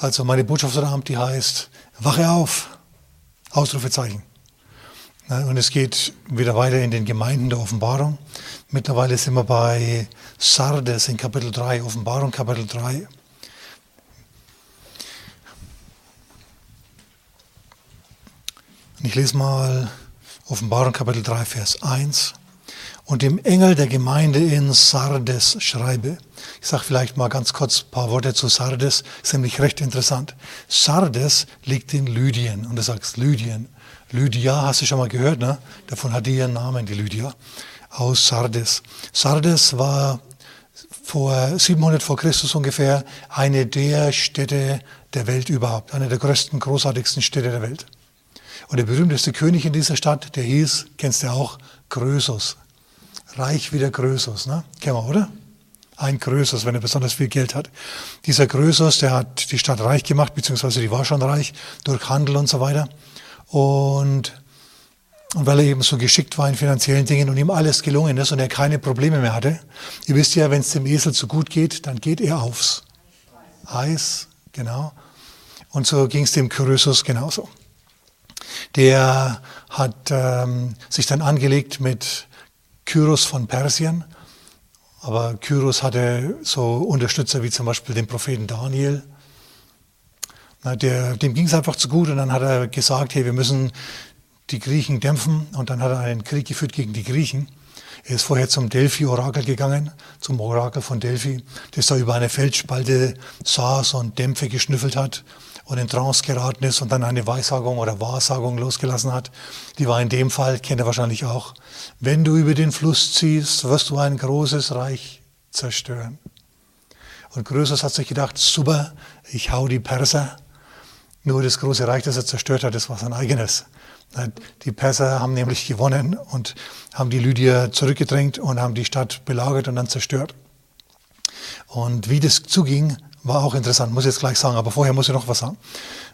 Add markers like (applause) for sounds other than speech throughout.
Also meine Botschaft heute Abend, die heißt, wache auf, Ausrufezeichen. Und es geht wieder weiter in den Gemeinden der Offenbarung. Mittlerweile sind wir bei Sardes in Kapitel 3, Offenbarung Kapitel 3. Und ich lese mal Offenbarung Kapitel 3, Vers 1 und dem Engel der Gemeinde in Sardes schreibe. Ich sage vielleicht mal ganz kurz ein paar Worte zu Sardes, ist nämlich recht interessant. Sardes liegt in Lydien und du sagst Lydien. Lydia hast du schon mal gehört, ne? Davon hat die ihren Namen, die Lydia, aus Sardes. Sardes war vor 700 vor Christus ungefähr eine der Städte der Welt überhaupt, eine der größten, großartigsten Städte der Welt. Und der berühmteste König in dieser Stadt, der hieß, kennst du auch, Krösus reich wie der Krösus, ne? Kennen wir, oder? Ein Krösus, wenn er besonders viel Geld hat. Dieser Krösus, der hat die Stadt reich gemacht, beziehungsweise die war schon reich, durch Handel und so weiter. Und, und weil er eben so geschickt war in finanziellen Dingen und ihm alles gelungen ist und er keine Probleme mehr hatte. Ihr wisst ja, wenn es dem Esel zu gut geht, dann geht er aufs Eis, genau. Und so ging es dem Krösus genauso. Der hat ähm, sich dann angelegt mit Kyros von Persien. Aber Kyros hatte so Unterstützer wie zum Beispiel den Propheten Daniel. Na, der, dem ging es einfach zu gut und dann hat er gesagt, hey, wir müssen die Griechen dämpfen und dann hat er einen Krieg geführt gegen die Griechen. Er ist vorher zum Delphi-Orakel gegangen, zum Orakel von Delphi, das da über eine Felsspalte saß und Dämpfe geschnüffelt hat und in Trance geraten ist und dann eine Weissagung oder Wahrsagung losgelassen hat. Die war in dem Fall, kennt ihr wahrscheinlich auch, wenn du über den Fluss ziehst, wirst du ein großes Reich zerstören. Und Größers hat sich gedacht, super, ich hau die Perser. Nur das große Reich, das er zerstört hat, das war sein eigenes. Die Perser haben nämlich gewonnen und haben die Lydier zurückgedrängt und haben die Stadt belagert und dann zerstört. Und wie das zuging, war auch interessant, muss ich jetzt gleich sagen, aber vorher muss ich noch was sagen.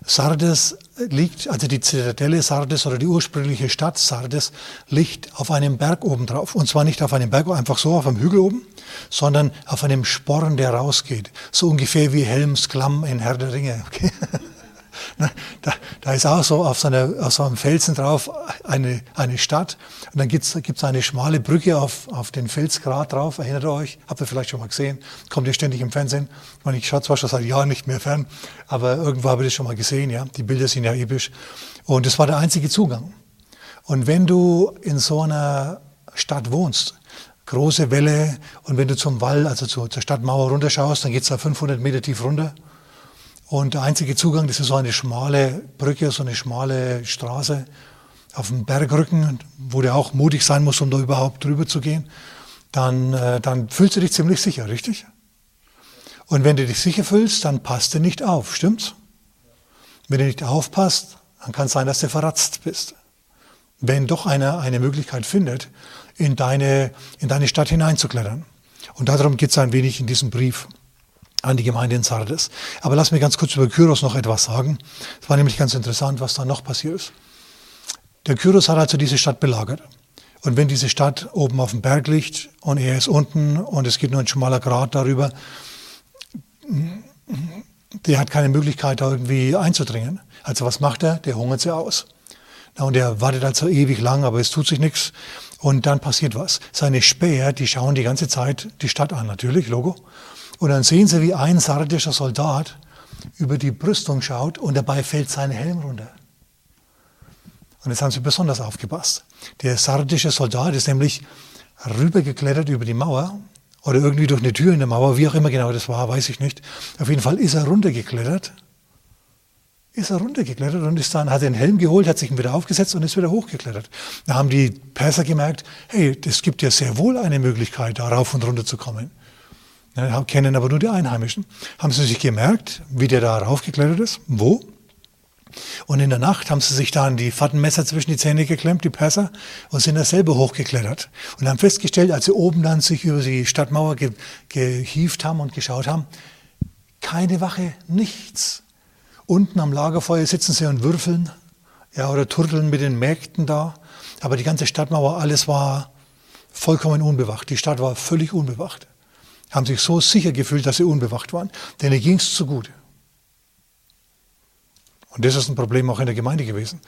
Sardes liegt, also die Zitadelle Sardes oder die ursprüngliche Stadt Sardes liegt auf einem Berg oben drauf. Und zwar nicht auf einem Berg, einfach so auf einem Hügel oben, sondern auf einem Sporn, der rausgeht. So ungefähr wie Helms Klamm in Herr der Ringe. Okay? (laughs) Da, da ist auch so auf so, auf so einem Felsen drauf eine, eine Stadt. Und dann gibt es eine schmale Brücke auf, auf den Felsgrat drauf. Erinnert ihr euch? Habt ihr vielleicht schon mal gesehen? Kommt ihr ständig im Fernsehen? Ich, meine, ich schaue zwar schon seit Jahren nicht mehr fern, aber irgendwo habe ich das schon mal gesehen. Ja? Die Bilder sind ja episch. Und das war der einzige Zugang. Und wenn du in so einer Stadt wohnst, große Welle, und wenn du zum Wall, also zur, zur Stadtmauer runterschaust, dann geht es da 500 Meter tief runter. Und der einzige Zugang, das ist so eine schmale Brücke, so eine schmale Straße auf dem Bergrücken, wo du auch mutig sein musst, um da überhaupt drüber zu gehen. Dann, äh, dann fühlst du dich ziemlich sicher, richtig? Und wenn du dich sicher fühlst, dann passt du nicht auf, stimmt's? Wenn du nicht aufpasst, dann kann es sein, dass du verratzt bist. Wenn doch einer eine Möglichkeit findet, in deine, in deine Stadt hineinzuklettern. Und darum geht es ein wenig in diesem Brief an die Gemeinde in Sardes. Aber lass mir ganz kurz über Kyros noch etwas sagen. Es war nämlich ganz interessant, was da noch passiert ist. Der Kyros hat also diese Stadt belagert. Und wenn diese Stadt oben auf dem Berg liegt und er ist unten und es geht nur ein schmaler Grat darüber, der hat keine Möglichkeit, da irgendwie einzudringen. Also was macht er? Der hungert sie aus. Und er wartet also ewig lang, aber es tut sich nichts. Und dann passiert was. Seine Späher, die schauen die ganze Zeit die Stadt an, natürlich, Logo. Und dann sehen sie, wie ein sardischer Soldat über die Brüstung schaut und dabei fällt sein Helm runter. Und jetzt haben sie besonders aufgepasst. Der sardische Soldat ist nämlich rübergeklettert über die Mauer oder irgendwie durch eine Tür in der Mauer, wie auch immer genau das war, weiß ich nicht. Auf jeden Fall ist er runtergeklettert. Ist er runtergeklettert und ist dann, hat den Helm geholt, hat sich ihn wieder aufgesetzt und ist wieder hochgeklettert. Da haben die Perser gemerkt, hey, es gibt ja sehr wohl eine Möglichkeit, da rauf und runter zu kommen ja, kennen aber nur die Einheimischen. Haben sie sich gemerkt, wie der da raufgeklettert ist? Wo? Und in der Nacht haben sie sich dann die Fattenmesser zwischen die Zähne geklemmt, die Perser, und sind da selber hochgeklettert. Und haben festgestellt, als sie oben dann sich über die Stadtmauer ge gehieft haben und geschaut haben, keine Wache, nichts. Unten am Lagerfeuer sitzen sie und würfeln, ja, oder turteln mit den Mägden da. Aber die ganze Stadtmauer, alles war vollkommen unbewacht. Die Stadt war völlig unbewacht haben sich so sicher gefühlt, dass sie unbewacht waren. Denn Denen ging es zu gut. Und das ist ein Problem auch in der Gemeinde gewesen.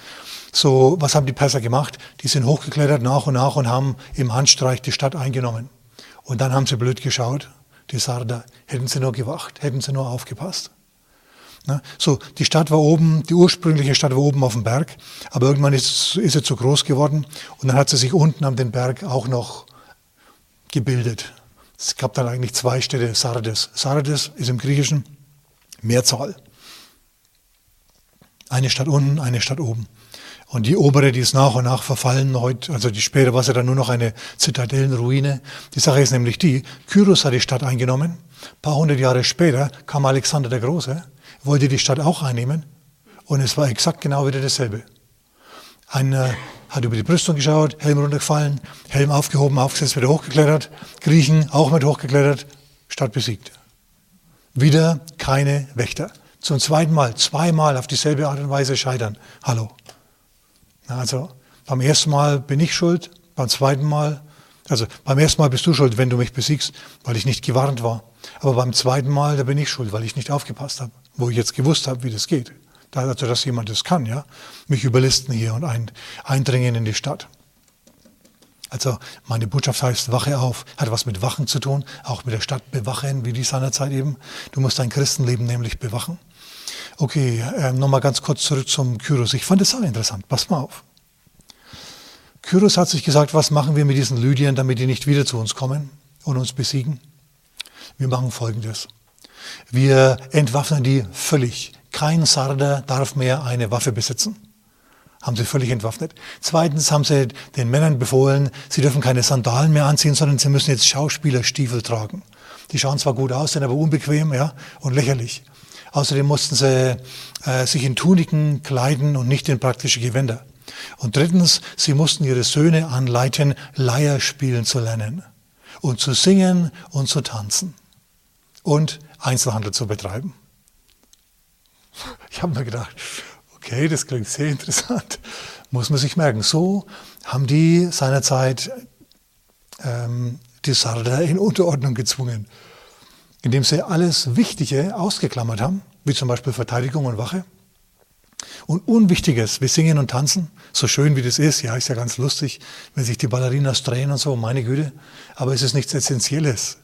So, was haben die Perser gemacht? Die sind hochgeklettert nach und nach und haben im Handstreich die Stadt eingenommen. Und dann haben sie blöd geschaut, die Sarder. Hätten sie nur gewacht, hätten sie nur aufgepasst. Ne? So, die Stadt war oben, die ursprüngliche Stadt war oben auf dem Berg, aber irgendwann ist, ist sie zu groß geworden und dann hat sie sich unten am den Berg auch noch gebildet. Es gab dann eigentlich zwei Städte, Sardes. Sardes ist im Griechischen Mehrzahl. Eine Stadt unten, eine Stadt oben. Und die obere, die ist nach und nach verfallen heute, also die später war sie dann nur noch eine Zitadellenruine. Die Sache ist nämlich die, Kyros hat die Stadt eingenommen. Ein paar hundert Jahre später kam Alexander der Große wollte die Stadt auch einnehmen und es war exakt genau wieder dasselbe. Einer hat über die Brüstung geschaut, Helm runtergefallen, Helm aufgehoben, aufgesetzt, wieder hochgeklettert, Griechen auch mit hochgeklettert, Stadt besiegt. Wieder keine Wächter. Zum zweiten Mal, zweimal auf dieselbe Art und Weise scheitern. Hallo. Also beim ersten Mal bin ich schuld, beim zweiten Mal, also beim ersten Mal bist du schuld, wenn du mich besiegst, weil ich nicht gewarnt war. Aber beim zweiten Mal, da bin ich schuld, weil ich nicht aufgepasst habe wo ich jetzt gewusst habe, wie das geht. Also, dass jemand das kann, ja, mich überlisten hier und ein, eindringen in die Stadt. Also meine Botschaft heißt Wache auf, hat was mit Wachen zu tun, auch mit der Stadt bewachen, wie die seinerzeit eben. Du musst dein Christenleben nämlich bewachen. Okay, äh, nochmal ganz kurz zurück zum Kyros. Ich fand es auch interessant. Pass mal auf. Kyros hat sich gesagt, was machen wir mit diesen Lydien, damit die nicht wieder zu uns kommen und uns besiegen? Wir machen Folgendes. Wir entwaffnen die völlig. Kein Sarder darf mehr eine Waffe besitzen. Haben sie völlig entwaffnet. Zweitens haben sie den Männern befohlen, sie dürfen keine Sandalen mehr anziehen, sondern sie müssen jetzt Schauspielerstiefel tragen. Die schauen zwar gut aus, sind aber unbequem ja, und lächerlich. Außerdem mussten sie äh, sich in Tuniken kleiden und nicht in praktische Gewänder. Und drittens, sie mussten ihre Söhne anleiten, Leier spielen zu lernen und zu singen und zu tanzen. Und Einzelhandel zu betreiben. (laughs) Ich habe mir gedacht, okay, das klingt sehr interessant. Muss man sich merken. So haben die seinerzeit ähm, die Sarder in Unterordnung gezwungen, indem sie alles Wichtige ausgeklammert haben, wie zum Beispiel Verteidigung und Wache. Und Unwichtiges, wie Singen und Tanzen, so schön wie das ist, ja, ist ja ganz lustig, wenn sich die Ballerinas drehen und so, meine Güte, aber es ist nichts Essentielles.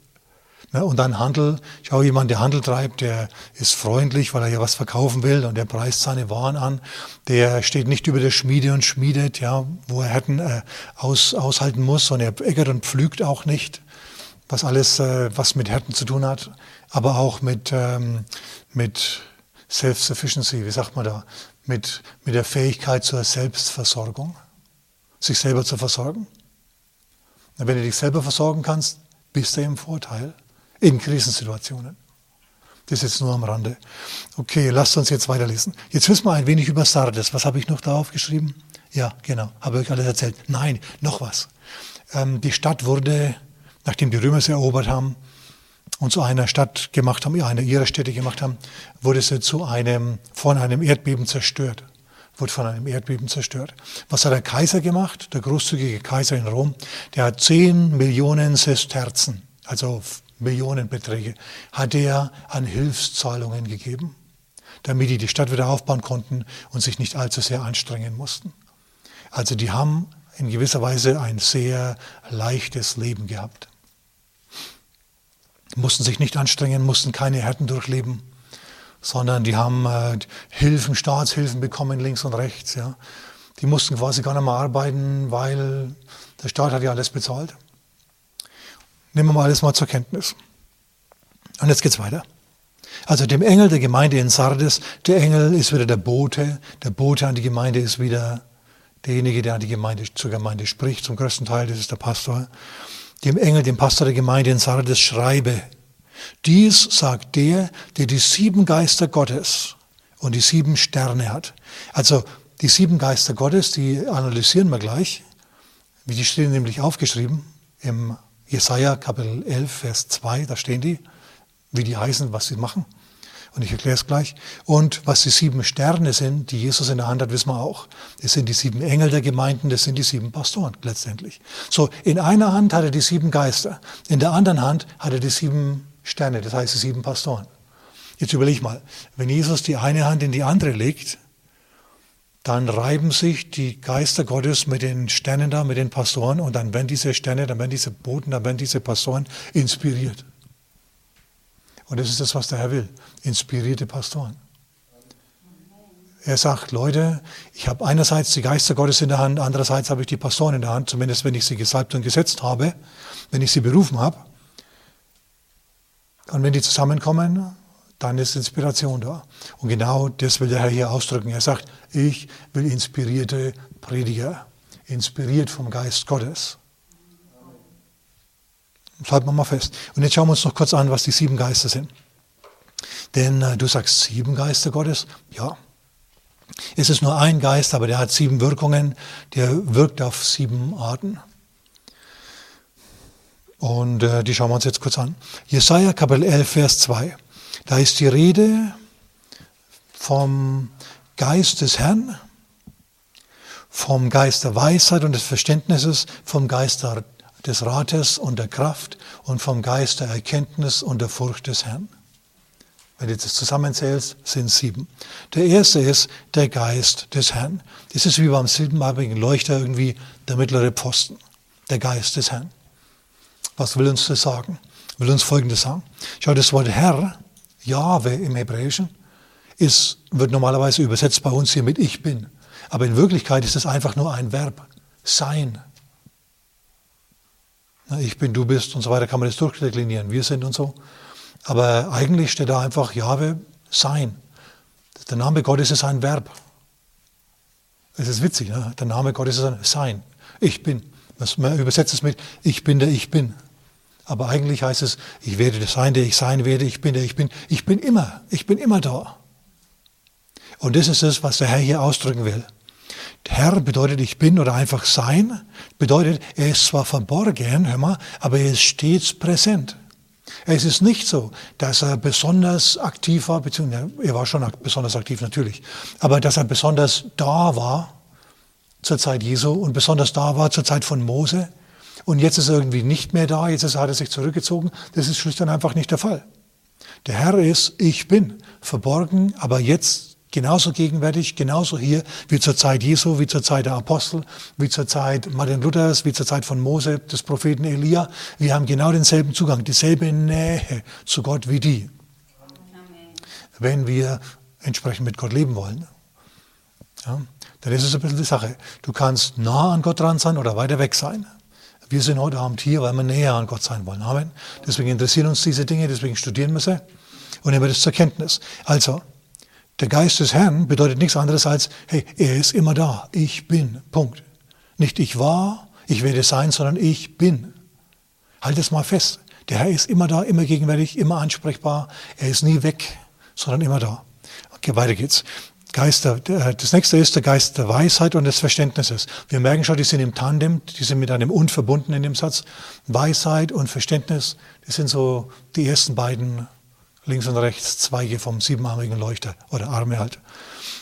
Ne? Und dann Handel, schau, jemand, der Handel treibt, der ist freundlich, weil er ja was verkaufen will und der preist seine Waren an. Der steht nicht über der Schmiede und schmiedet, ja, wo er Härten äh, aus, aushalten muss und er eckert und pflügt auch nicht, was alles, äh, was mit Härten zu tun hat, aber auch mit, ähm, mit Self-Sufficiency, wie sagt man da, mit, mit der Fähigkeit zur Selbstversorgung, sich selber zu versorgen. Wenn du dich selber versorgen kannst, bist du im Vorteil in Krisensituationen. Das ist jetzt nur am Rande. Okay, lasst uns jetzt weiterlesen. Jetzt wissen wir ein wenig über Sardes. Was habe ich noch da aufgeschrieben? Ja, genau. Habe ich alles erzählt? Nein, noch was. Ähm, die Stadt wurde, nachdem die Römer sie erobert haben und zu einer Stadt gemacht haben, ja, einer ihrer Städte gemacht haben, wurde sie zu einem, von einem Erdbeben zerstört. Wurde von einem Erdbeben zerstört. Was hat der Kaiser gemacht? Der großzügige Kaiser in Rom? Der hat 10 Millionen Sesterzen, also Millionenbeträge hat er an Hilfszahlungen gegeben, damit die die Stadt wieder aufbauen konnten und sich nicht allzu sehr anstrengen mussten. Also die haben in gewisser Weise ein sehr leichtes Leben gehabt. Mussten sich nicht anstrengen, mussten keine Härten durchleben, sondern die haben äh, Hilfen, Staatshilfen bekommen links und rechts. Ja. Die mussten quasi gar nicht mehr arbeiten, weil der Staat hat ja alles bezahlt. Nehmen wir mal alles mal zur Kenntnis. Und jetzt geht's weiter. Also dem Engel der Gemeinde in Sardes, der Engel ist wieder der Bote, der Bote an die Gemeinde ist wieder derjenige, der an die Gemeinde, zur Gemeinde spricht, zum größten Teil, das ist der Pastor. Dem Engel, dem Pastor der Gemeinde in Sardes schreibe, dies sagt der, der die sieben Geister Gottes und die sieben Sterne hat. Also die sieben Geister Gottes, die analysieren wir gleich, wie die stehen nämlich aufgeschrieben im Jesaja Kapitel 11, Vers 2, da stehen die, wie die heißen, was sie machen. Und ich erkläre es gleich. Und was die sieben Sterne sind, die Jesus in der Hand hat, wissen wir auch. Das sind die sieben Engel der Gemeinden, das sind die sieben Pastoren letztendlich. So, in einer Hand hat er die sieben Geister, in der anderen Hand hat er die sieben Sterne, das heißt die sieben Pastoren. Jetzt überleg mal, wenn Jesus die eine Hand in die andere legt, dann reiben sich die Geister Gottes mit den Sternen da, mit den Pastoren und dann werden diese Sterne, dann werden diese Boten, dann werden diese Pastoren inspiriert. Und das ist das, was der Herr will. Inspirierte Pastoren. Er sagt, Leute, ich habe einerseits die Geister Gottes in der Hand, andererseits habe ich die Pastoren in der Hand, zumindest wenn ich sie gesalbt und gesetzt habe, wenn ich sie berufen habe. Und wenn die zusammenkommen, dann ist Inspiration da. Und genau das will der Herr hier ausdrücken. Er sagt, ich will inspirierte Prediger, inspiriert vom Geist Gottes. Das halten wir mal fest. Und jetzt schauen wir uns noch kurz an, was die sieben Geister sind. Denn äh, du sagst sieben Geister Gottes, ja. Es ist nur ein Geist, aber der hat sieben Wirkungen, der wirkt auf sieben Arten. Und äh, die schauen wir uns jetzt kurz an. Jesaja Kapitel 11, Vers 2. Da ist die Rede vom Geist des Herrn, vom Geist der Weisheit und des Verständnisses, vom Geist des Rates und der Kraft und vom Geist der Erkenntnis und der Furcht des Herrn. Wenn du das zusammenzählst, sind sieben. Der erste ist der Geist des Herrn. Das ist wie beim siebenarmigen Leuchter irgendwie der mittlere Posten. Der Geist des Herrn. Was will uns das sagen? Will uns Folgendes sagen. Schau, das Wort Herr, Jahwe im Hebräischen, ist, wird normalerweise übersetzt bei uns hier mit Ich bin. Aber in Wirklichkeit ist es einfach nur ein Verb. Sein. Ich bin, du bist und so weiter kann man das durchdeklinieren. Wir sind und so. Aber eigentlich steht da einfach Jahwe sein. Der Name Gottes ist ein Verb. Es ist witzig, ne? der Name Gottes ist ein Sein. Ich bin. Man übersetzt es mit Ich bin der Ich bin. Aber eigentlich heißt es, ich werde das sein, der ich sein werde, ich bin der ich bin. Ich bin immer, ich bin immer da. Und das ist es, was der Herr hier ausdrücken will. Herr bedeutet ich bin oder einfach sein, bedeutet, er ist zwar verborgen, hör mal, aber er ist stets präsent. Es ist nicht so, dass er besonders aktiv war, beziehungsweise er war schon besonders aktiv natürlich, aber dass er besonders da war zur Zeit Jesu und besonders da war zur Zeit von Mose und jetzt ist er irgendwie nicht mehr da, jetzt hat er sich zurückgezogen. Das ist schlicht und einfach nicht der Fall. Der Herr ist, ich bin, verborgen, aber jetzt genauso gegenwärtig, genauso hier wie zur Zeit Jesu, wie zur Zeit der Apostel, wie zur Zeit Martin Luthers, wie zur Zeit von Mose, des Propheten Elia. Wir haben genau denselben Zugang, dieselbe Nähe zu Gott wie die. Wenn wir entsprechend mit Gott leben wollen. Ja, dann ist es ein bisschen die Sache. Du kannst nah an Gott dran sein oder weiter weg sein. Wir sind heute Abend hier, weil wir näher an Gott sein wollen. Amen. Deswegen interessieren uns diese Dinge, deswegen studieren wir sie und nehmen wir das zur Kenntnis. Also, der Geist des Herrn bedeutet nichts anderes als, hey, er ist immer da. Ich bin. Punkt. Nicht ich war, ich werde sein, sondern ich bin. Halt es mal fest. Der Herr ist immer da, immer gegenwärtig, immer ansprechbar. Er ist nie weg, sondern immer da. Okay, weiter geht's. Geister. Das nächste ist der Geist der Weisheit und des Verständnisses. Wir merken schon, die sind im Tandem, die sind mit einem Und verbunden in dem Satz. Weisheit und Verständnis, das sind so die ersten beiden links und rechts Zweige vom siebenarmigen Leuchter oder Arme halt.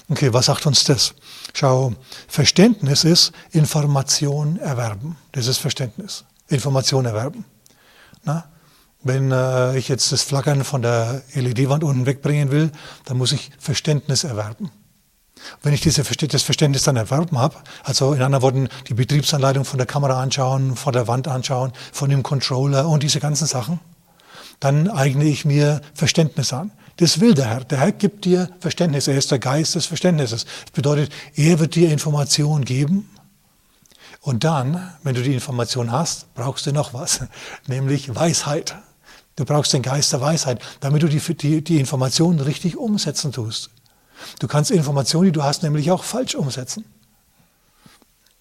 Okay, was sagt uns das? Schau, Verständnis ist Information erwerben. Das ist Verständnis. Information erwerben. Na? Wenn äh, ich jetzt das Flackern von der LED-Wand unten wegbringen will, dann muss ich Verständnis erwerben. Wenn ich diese, das Verständnis dann erworben habe, also in anderen Worten die Betriebsanleitung von der Kamera anschauen, von der Wand anschauen, von dem Controller und diese ganzen Sachen, dann eigne ich mir Verständnis an. Das will der Herr. Der Herr gibt dir Verständnis. Er ist der Geist des Verständnisses. Das bedeutet, er wird dir Informationen geben. Und dann, wenn du die Information hast, brauchst du noch was, (laughs) nämlich Weisheit. Du brauchst den Geist der Weisheit, damit du die, die, die Informationen richtig umsetzen tust. Du kannst Informationen, die du hast, nämlich auch falsch umsetzen.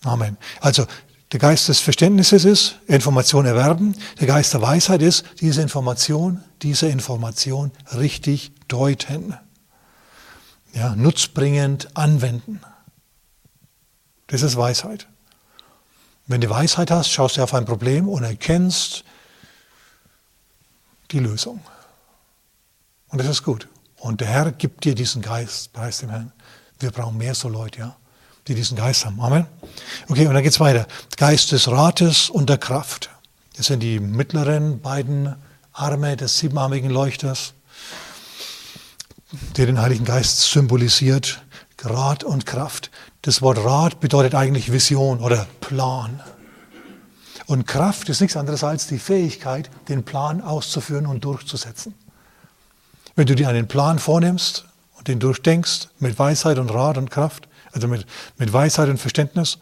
Amen. Also der Geist des Verständnisses ist Information erwerben. Der Geist der Weisheit ist diese Information, diese Information richtig deuten. Ja, nutzbringend anwenden. Das ist Weisheit. Wenn du Weisheit hast, schaust du auf ein Problem und erkennst die Lösung. Und das ist gut. Und der Herr gibt dir diesen Geist, preis dem Herrn. Wir brauchen mehr so Leute, ja, die diesen Geist haben. Amen. Okay, und dann geht es weiter. Geist des Rates und der Kraft. Das sind die mittleren beiden Arme des siebenarmigen Leuchters. der den Heiligen Geist symbolisiert, Rat und Kraft. Das Wort Rat bedeutet eigentlich Vision oder Plan. Und Kraft ist nichts anderes als die Fähigkeit, den Plan auszuführen und durchzusetzen. Wenn du dir einen Plan vornimmst und den durchdenkst mit Weisheit und Rat und Kraft, also mit, mit Weisheit und Verständnis,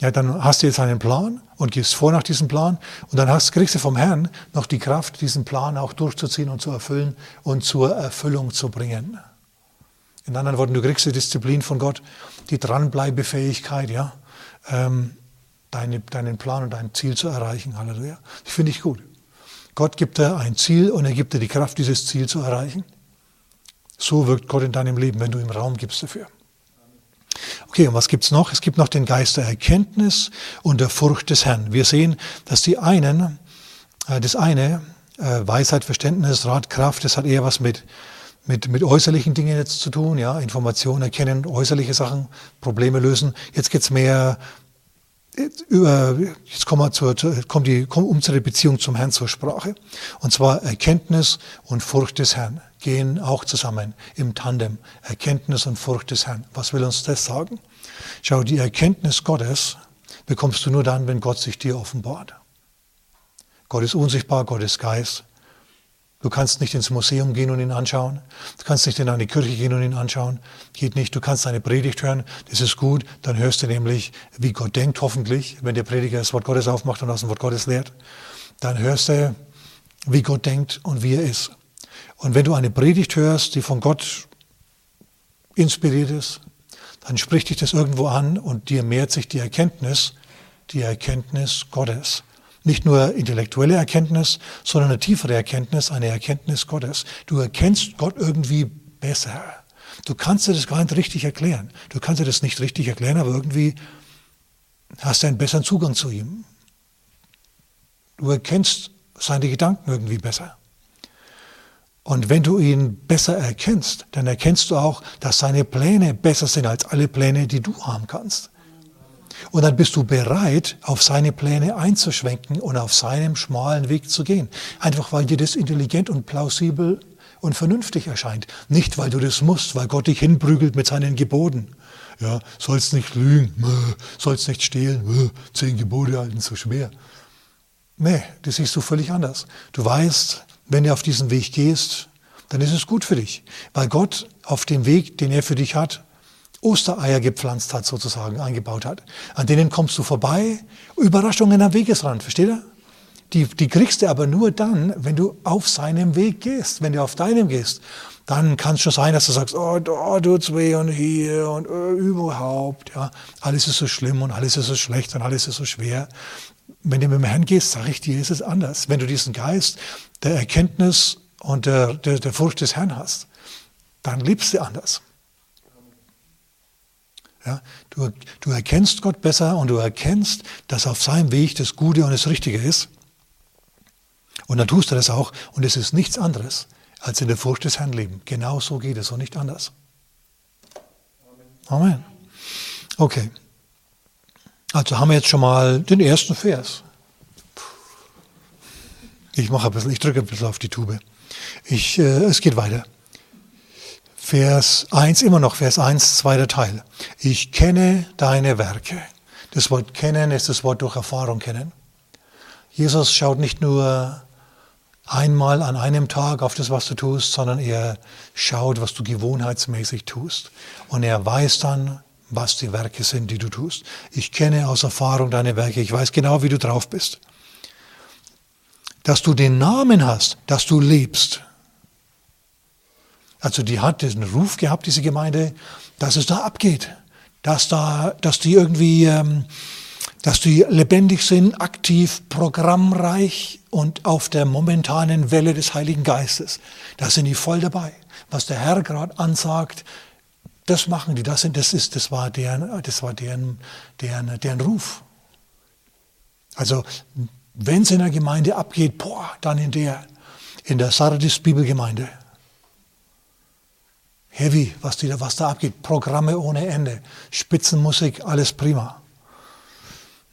ja, dann hast du jetzt einen Plan und gehst vor nach diesem Plan und dann hast, kriegst du vom Herrn noch die Kraft, diesen Plan auch durchzuziehen und zu erfüllen und zur Erfüllung zu bringen. In anderen Worten, du kriegst die Disziplin von Gott, die Dranbleibefähigkeit, ja, ähm, deine, deinen Plan und dein Ziel zu erreichen. Halleluja. Das finde ich gut. Gott gibt dir ein Ziel und er gibt dir die Kraft, dieses Ziel zu erreichen. So wirkt Gott in deinem Leben, wenn du ihm Raum gibst dafür. Okay, und was gibt es noch? Es gibt noch den Geist der Erkenntnis und der Furcht des Herrn. Wir sehen, dass die einen, äh, das eine, äh, Weisheit, Verständnis, Rat, Kraft, das hat eher was mit, mit, mit äußerlichen Dingen jetzt zu tun, ja, Informationen erkennen, äußerliche Sachen, Probleme lösen. Jetzt geht es mehr über, jetzt kommen wir zur, kommt die, kommt unsere Beziehung zum Herrn zur Sprache. Und zwar Erkenntnis und Furcht des Herrn gehen auch zusammen im Tandem. Erkenntnis und Furcht des Herrn. Was will uns das sagen? Schau, die Erkenntnis Gottes bekommst du nur dann, wenn Gott sich dir offenbart. Gott ist unsichtbar, Gott ist Geist. Du kannst nicht ins Museum gehen und ihn anschauen. Du kannst nicht in eine Kirche gehen und ihn anschauen. Geht nicht. Du kannst eine Predigt hören. Das ist gut. Dann hörst du nämlich, wie Gott denkt, hoffentlich, wenn der Prediger das Wort Gottes aufmacht und aus dem Wort Gottes lehrt. Dann hörst du, wie Gott denkt und wie er ist. Und wenn du eine Predigt hörst, die von Gott inspiriert ist, dann spricht dich das irgendwo an und dir mehrt sich die Erkenntnis, die Erkenntnis Gottes. Nicht nur intellektuelle Erkenntnis, sondern eine tiefere Erkenntnis, eine Erkenntnis Gottes. Du erkennst Gott irgendwie besser. Du kannst dir das gar nicht richtig erklären. Du kannst dir das nicht richtig erklären, aber irgendwie hast du einen besseren Zugang zu ihm. Du erkennst seine Gedanken irgendwie besser. Und wenn du ihn besser erkennst, dann erkennst du auch, dass seine Pläne besser sind als alle Pläne, die du haben kannst. Und dann bist du bereit, auf seine Pläne einzuschwenken und auf seinem schmalen Weg zu gehen. Einfach weil dir das intelligent und plausibel und vernünftig erscheint. Nicht, weil du das musst, weil Gott dich hinprügelt mit seinen Geboten. Ja, sollst nicht lügen, sollst nicht stehlen, zehn Gebote halten so schwer. Nee, das siehst du völlig anders. Du weißt, wenn du auf diesen Weg gehst, dann ist es gut für dich, weil Gott auf dem Weg, den er für dich hat, Ostereier gepflanzt hat, sozusagen eingebaut hat. An denen kommst du vorbei. Überraschungen am Wegesrand, versteht ihr? Die, die kriegst du aber nur dann, wenn du auf seinem Weg gehst, wenn du auf deinem gehst. Dann kann es schon sein, dass du sagst, oh, da tut's weh und hier und äh, überhaupt. Ja, alles ist so schlimm und alles ist so schlecht und alles ist so schwer. Wenn du mit dem Herrn gehst, sage ich dir, ist es anders. Wenn du diesen Geist der Erkenntnis und der, der, der Furcht des Herrn hast, dann lebst du anders. Ja, du, du erkennst Gott besser und du erkennst, dass auf seinem Weg das Gute und das Richtige ist. Und dann tust du das auch. Und es ist nichts anderes als in der Furcht des Herrn leben. Genau so geht es und nicht anders. Amen. Okay. Also haben wir jetzt schon mal den ersten Vers. Ich mache ein bisschen, ich drücke ein bisschen auf die Tube. Ich, äh, es geht weiter. Vers 1, immer noch Vers 1, zweiter Teil. Ich kenne deine Werke. Das Wort kennen ist das Wort durch Erfahrung kennen. Jesus schaut nicht nur einmal an einem Tag auf das, was du tust, sondern er schaut, was du gewohnheitsmäßig tust. Und er weiß dann, was die Werke sind, die du tust. Ich kenne aus Erfahrung deine Werke. Ich weiß genau, wie du drauf bist. Dass du den Namen hast, dass du lebst. Also die hat diesen Ruf gehabt, diese Gemeinde, dass es da abgeht, dass, da, dass die irgendwie, ähm, dass die lebendig sind, aktiv, programmreich und auf der momentanen Welle des Heiligen Geistes. Da sind die voll dabei. Was der Herr gerade ansagt, das machen die, das, sind, das, ist, das war, deren, das war deren, deren, deren Ruf. Also wenn es in der Gemeinde abgeht, boah, dann in der, in der Sardis Bibelgemeinde heavy, was, die, was da abgeht. Programme ohne Ende, Spitzenmusik, alles prima.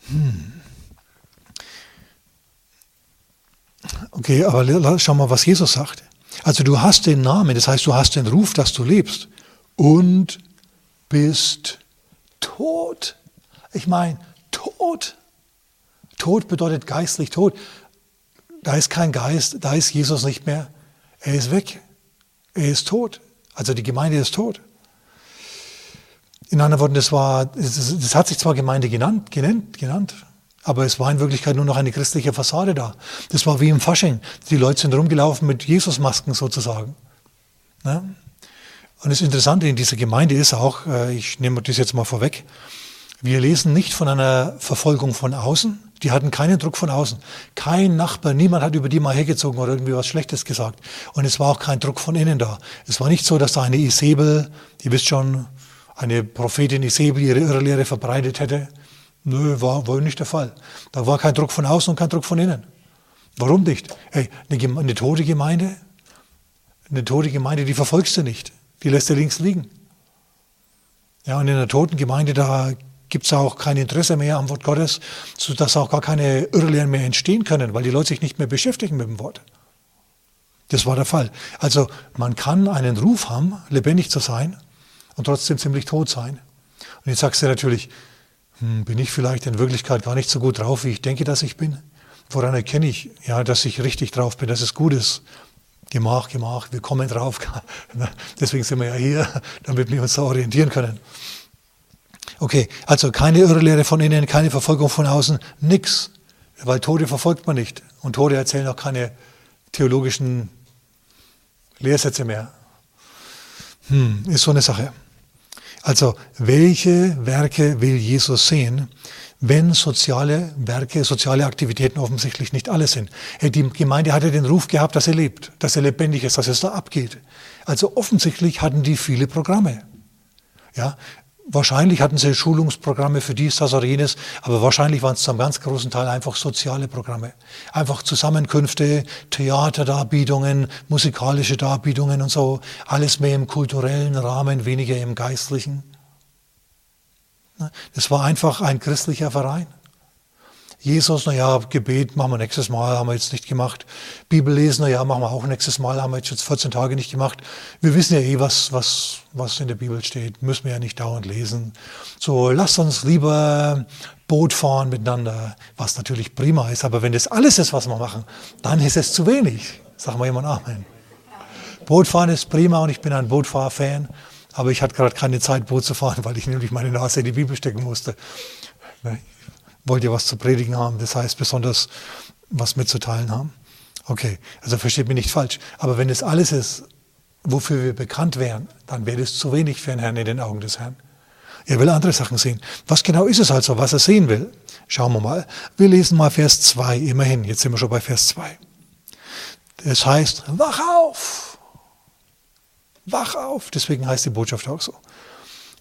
Hm. Okay, aber schau mal, was Jesus sagt. Also du hast den Namen, das heißt, du hast den Ruf, dass du lebst und bist tot. Ich meine, tot. Tod bedeutet geistlich tot. Da ist kein Geist, da ist Jesus nicht mehr. Er ist weg. Er ist tot. Also die Gemeinde ist tot. In anderen Worten, das, war, das, das hat sich zwar Gemeinde genannt, genannt, genannt, aber es war in Wirklichkeit nur noch eine christliche Fassade da. Das war wie im Fasching. Die Leute sind rumgelaufen mit Jesusmasken sozusagen. Ne? Und das Interessante in dieser Gemeinde ist auch, äh, ich nehme das jetzt mal vorweg, wir lesen nicht von einer Verfolgung von außen. Die hatten keinen Druck von außen. Kein Nachbar, niemand hat über die mal hergezogen oder irgendwie was Schlechtes gesagt. Und es war auch kein Druck von innen da. Es war nicht so, dass da eine Isabel, ihr wisst schon, eine Prophetin Isabel ihre Irrlehre verbreitet hätte. Nö, war wohl nicht der Fall. Da war kein Druck von außen und kein Druck von innen. Warum nicht? Hey, eine, eine tote Gemeinde, eine tote Gemeinde, die verfolgst du nicht. Die lässt du links liegen. Ja, und in einer toten Gemeinde, da gibt es auch kein Interesse mehr am Wort Gottes, sodass auch gar keine Irrlehren mehr entstehen können, weil die Leute sich nicht mehr beschäftigen mit dem Wort. Das war der Fall. Also man kann einen Ruf haben, lebendig zu sein und trotzdem ziemlich tot sein. Und jetzt sagst du natürlich, hm, bin ich vielleicht in Wirklichkeit gar nicht so gut drauf, wie ich denke, dass ich bin? Woran erkenne ich, ja, dass ich richtig drauf bin, dass es gut ist? Gemach, Gemach, wir kommen drauf. (laughs) Deswegen sind wir ja hier, (laughs) damit wir uns da orientieren können. Okay, also keine Irrlehre von innen, keine Verfolgung von außen, nix. Weil Tode verfolgt man nicht. Und Tode erzählen auch keine theologischen Lehrsätze mehr. Hm, ist so eine Sache. Also, welche Werke will Jesus sehen, wenn soziale Werke, soziale Aktivitäten offensichtlich nicht alle sind? Die Gemeinde hatte den Ruf gehabt, dass er lebt, dass er lebendig ist, dass es da abgeht. Also offensichtlich hatten die viele Programme. Ja, Wahrscheinlich hatten sie Schulungsprogramme für dies, das oder jenes, aber wahrscheinlich waren es zum ganz großen Teil einfach soziale Programme. Einfach Zusammenkünfte, Theaterdarbietungen, musikalische Darbietungen und so. Alles mehr im kulturellen Rahmen, weniger im geistlichen. Das war einfach ein christlicher Verein. Jesus, naja, Gebet machen wir nächstes Mal, haben wir jetzt nicht gemacht. Bibel lesen, naja, machen wir auch nächstes Mal, haben wir jetzt 14 Tage nicht gemacht. Wir wissen ja eh, was, was, was in der Bibel steht, müssen wir ja nicht dauernd lesen. So, lasst uns lieber Boot fahren miteinander, was natürlich prima ist, aber wenn das alles ist, was wir machen, dann ist es zu wenig. Sagen wir jemand Amen. Bootfahren ist prima und ich bin ein Bootfahr-Fan, aber ich hatte gerade keine Zeit, Boot zu fahren, (laughs) weil ich nämlich meine Nase in die Bibel stecken musste wollt ihr was zu predigen haben, das heißt besonders was mitzuteilen haben. Okay, also versteht mich nicht falsch. Aber wenn es alles ist, wofür wir bekannt wären, dann wäre es zu wenig für den Herrn in den Augen des Herrn. Er will andere Sachen sehen. Was genau ist es also, was er sehen will? Schauen wir mal. Wir lesen mal Vers 2, immerhin. Jetzt sind wir schon bei Vers 2. Es heißt, wach auf! Wach auf! Deswegen heißt die Botschaft auch so.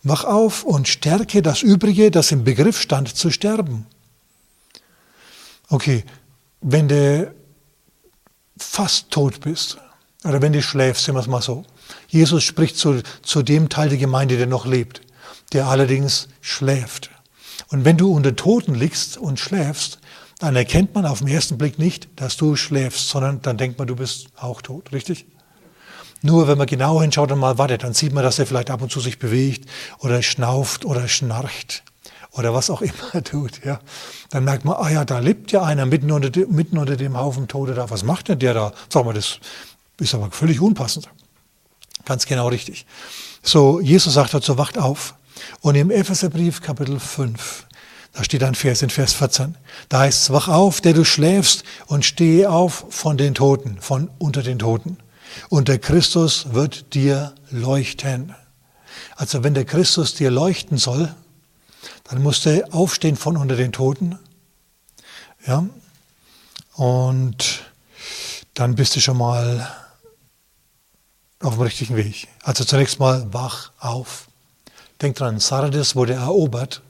Wach auf und stärke das Übrige, das im Begriff stand zu sterben. Okay, wenn du fast tot bist, oder wenn du schläfst, sehen wir es mal so. Jesus spricht zu, zu dem Teil der Gemeinde, der noch lebt, der allerdings schläft. Und wenn du unter Toten liegst und schläfst, dann erkennt man auf den ersten Blick nicht, dass du schläfst, sondern dann denkt man, du bist auch tot, richtig? Nur wenn man genau hinschaut und mal wartet, dann sieht man, dass er vielleicht ab und zu sich bewegt oder schnauft oder schnarcht oder was auch (laughs) immer tut. Ja. Dann merkt man, ah ja, da lebt ja einer mitten unter, mitten unter dem Haufen Tode da. Was macht denn der da? Sag mal, das ist aber völlig unpassend. Ganz genau richtig. So, Jesus sagt dazu, wacht auf. Und im Epheserbrief Kapitel 5, da steht ein Vers in Vers 14. Da heißt es, wach auf, der du schläfst und stehe auf von den Toten, von unter den Toten und der Christus wird dir leuchten. Also wenn der Christus dir leuchten soll, dann musst du aufstehen von unter den Toten. Ja? Und dann bist du schon mal auf dem richtigen Weg. Also zunächst mal wach auf. Denk dran, Sardes wurde erobert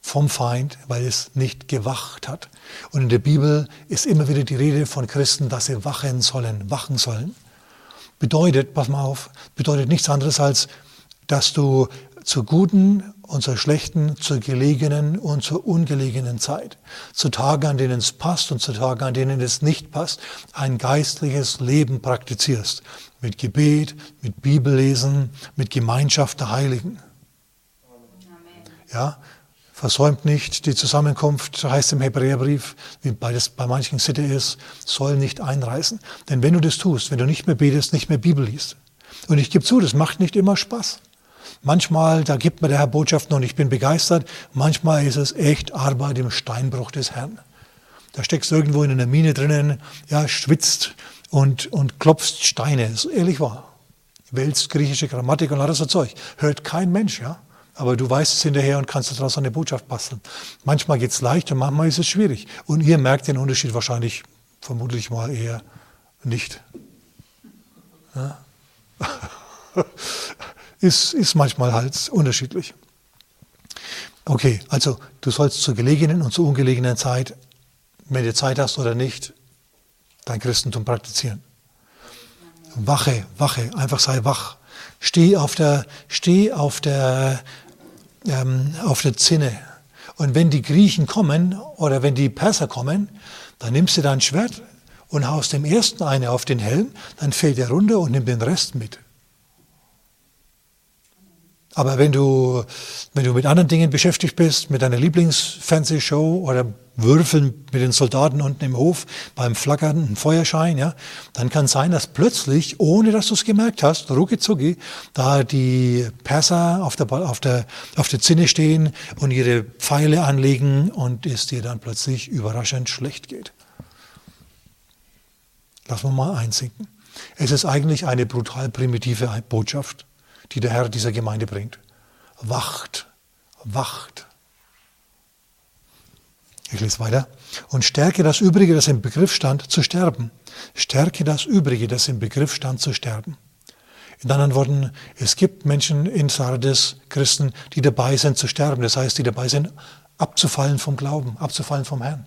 vom Feind, weil es nicht gewacht hat. Und in der Bibel ist immer wieder die Rede von Christen, dass sie wachen sollen, wachen sollen bedeutet, pass mal auf, bedeutet nichts anderes als, dass du zur guten und zur schlechten, zur gelegenen und zur ungelegenen Zeit. Zu Tagen, an denen es passt und zu Tagen, an denen es nicht passt, ein geistliches Leben praktizierst. Mit Gebet, mit Bibellesen, mit Gemeinschaft der Heiligen. Ja, versäumt nicht die Zusammenkunft, heißt im Hebräerbrief, wie bei, das bei manchen Sitte ist, soll nicht einreißen. Denn wenn du das tust, wenn du nicht mehr betest, nicht mehr Bibel liest, und ich gebe zu, das macht nicht immer Spaß. Manchmal, da gibt mir der Herr Botschaften und ich bin begeistert. Manchmal ist es echt Arbeit im Steinbruch des Herrn. Da steckst du irgendwo in einer Mine drinnen, ja, schwitzt und, und klopfst Steine. Das ist ehrlich wahr. Wälzt griechische Grammatik und lauter so Zeug. Hört kein Mensch, ja. Aber du weißt es hinterher und kannst daraus eine Botschaft basteln. Manchmal geht es leicht und manchmal ist es schwierig. Und ihr merkt den Unterschied wahrscheinlich, vermutlich mal eher nicht. Ja? (laughs) ist, ist manchmal halt unterschiedlich. Okay, also du sollst zur gelegenen und zur ungelegenen Zeit, wenn du Zeit hast oder nicht, dein Christentum praktizieren. Wache, wache, einfach sei wach. Steh auf der, steh auf der, ähm, auf der Zinne. Und wenn die Griechen kommen oder wenn die Perser kommen, dann nimmst du dein Schwert und haust dem ersten eine auf den Helm, dann fällt er runter und nimmt den Rest mit. Aber wenn du, wenn du mit anderen Dingen beschäftigt bist, mit deiner Lieblingsfernsehshow oder Würfeln mit den Soldaten unten im Hof beim flackernden Feuerschein, ja, dann kann es sein, dass plötzlich, ohne dass du es gemerkt hast, rucki da die Perser auf der, auf, der, auf der Zinne stehen und ihre Pfeile anlegen und es dir dann plötzlich überraschend schlecht geht. Lass mal einsinken. Es ist eigentlich eine brutal primitive Botschaft die der Herr dieser Gemeinde bringt. Wacht, wacht. Ich lese weiter. Und stärke das Übrige, das im Begriff stand, zu sterben. Stärke das Übrige, das im Begriff stand, zu sterben. In anderen Worten, es gibt Menschen in Sardes, Christen, die dabei sind zu sterben. Das heißt, die dabei sind, abzufallen vom Glauben, abzufallen vom Herrn.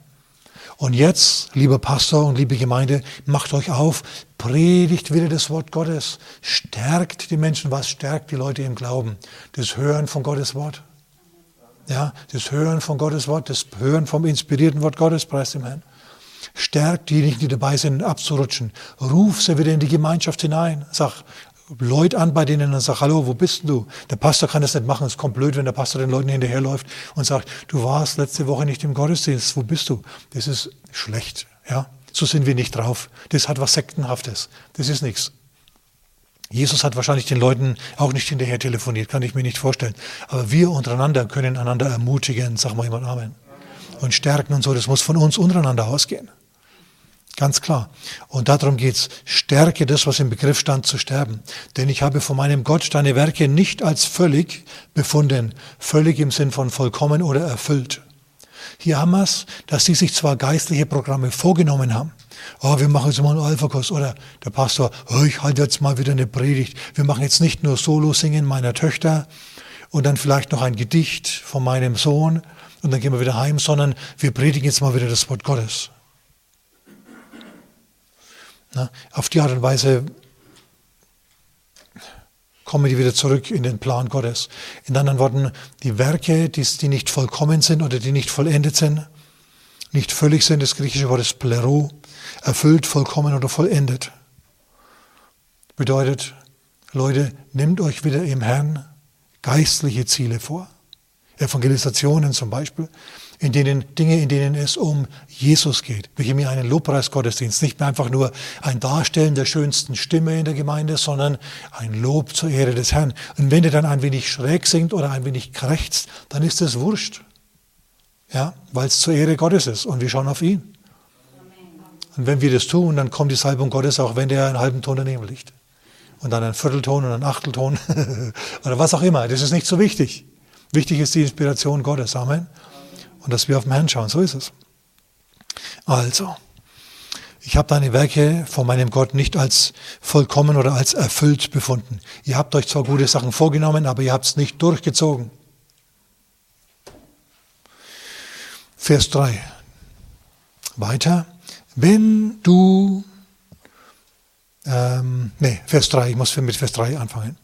Und jetzt, lieber Pastor und liebe Gemeinde, macht euch auf, predigt wieder das Wort Gottes, stärkt die Menschen. Was stärkt die Leute im Glauben? Das Hören von Gottes Wort. Ja, das Hören von Gottes Wort, das Hören vom inspirierten Wort Gottes, preist dem Herrn. Stärkt diejenigen, die dabei sind, abzurutschen. Ruf sie wieder in die Gemeinschaft hinein. Sag, Leute an bei denen und sag, hallo, wo bist du? Der Pastor kann das nicht machen. Es kommt blöd, wenn der Pastor den Leuten hinterherläuft und sagt, du warst letzte Woche nicht im Gottesdienst. Wo bist du? Das ist schlecht. Ja, so sind wir nicht drauf. Das hat was Sektenhaftes. Das ist nichts. Jesus hat wahrscheinlich den Leuten auch nicht hinterher telefoniert, kann ich mir nicht vorstellen. Aber wir untereinander können einander ermutigen, sag mal jemand Amen. Und stärken und so. Das muss von uns untereinander ausgehen. Ganz klar. Und darum geht's. Stärke das, was im Begriff stand, zu sterben. Denn ich habe von meinem Gott deine Werke nicht als völlig befunden. Völlig im Sinn von vollkommen oder erfüllt. Hier haben wir es, dass die sich zwar geistliche Programme vorgenommen haben. Oh, wir machen jetzt mal einen Alpha-Kurs. Oder der Pastor, oh, ich halte jetzt mal wieder eine Predigt. Wir machen jetzt nicht nur Solo-Singen meiner Töchter und dann vielleicht noch ein Gedicht von meinem Sohn und dann gehen wir wieder heim, sondern wir predigen jetzt mal wieder das Wort Gottes. Na, auf die Art und Weise kommen die wieder zurück in den Plan Gottes. In anderen Worten, die Werke, die, die nicht vollkommen sind oder die nicht vollendet sind, nicht völlig sind, das griechische Wort ist plero, erfüllt, vollkommen oder vollendet. Bedeutet, Leute, nehmt euch wieder im Herrn geistliche Ziele vor. Evangelisationen zum Beispiel, in denen Dinge, in denen es um Jesus geht. Wir haben hier einen Lobpreisgottesdienst, nicht mehr einfach nur ein Darstellen der schönsten Stimme in der Gemeinde, sondern ein Lob zur Ehre des Herrn. Und wenn ihr dann ein wenig schräg singt oder ein wenig krächzt, dann ist es wurscht. Ja, weil es zur Ehre Gottes ist und wir schauen auf ihn. Und wenn wir das tun, dann kommt die Salbung Gottes, auch wenn der einen halben Ton daneben liegt. Und dann ein Viertelton und ein Achtelton (laughs) oder was auch immer. Das ist nicht so wichtig. Wichtig ist die Inspiration Gottes. Amen und dass wir auf den Herrn schauen. So ist es. Also, ich habe deine Werke von meinem Gott nicht als vollkommen oder als erfüllt befunden. Ihr habt euch zwar gute Sachen vorgenommen, aber ihr habt es nicht durchgezogen. Vers 3. Weiter. Wenn du, ähm, nee, Vers 3, ich muss mit Vers 3 anfangen.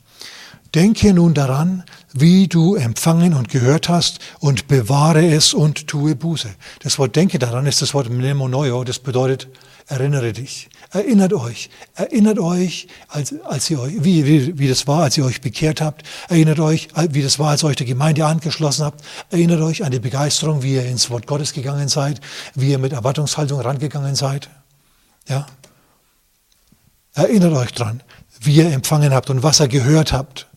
Denke nun daran, wie du empfangen und gehört hast und bewahre es und tue Buße. Das Wort denke daran ist das Wort mnemonoio, das bedeutet erinnere dich. Erinnert euch, erinnert euch, als, als ihr euch, wie, wie, wie das war, als ihr euch bekehrt habt. Erinnert euch, wie das war, als ihr euch der Gemeinde angeschlossen habt. Erinnert euch an die Begeisterung, wie ihr ins Wort Gottes gegangen seid, wie ihr mit Erwartungshaltung rangegangen seid. Ja? Erinnert euch dran, wie ihr empfangen habt und was ihr gehört habt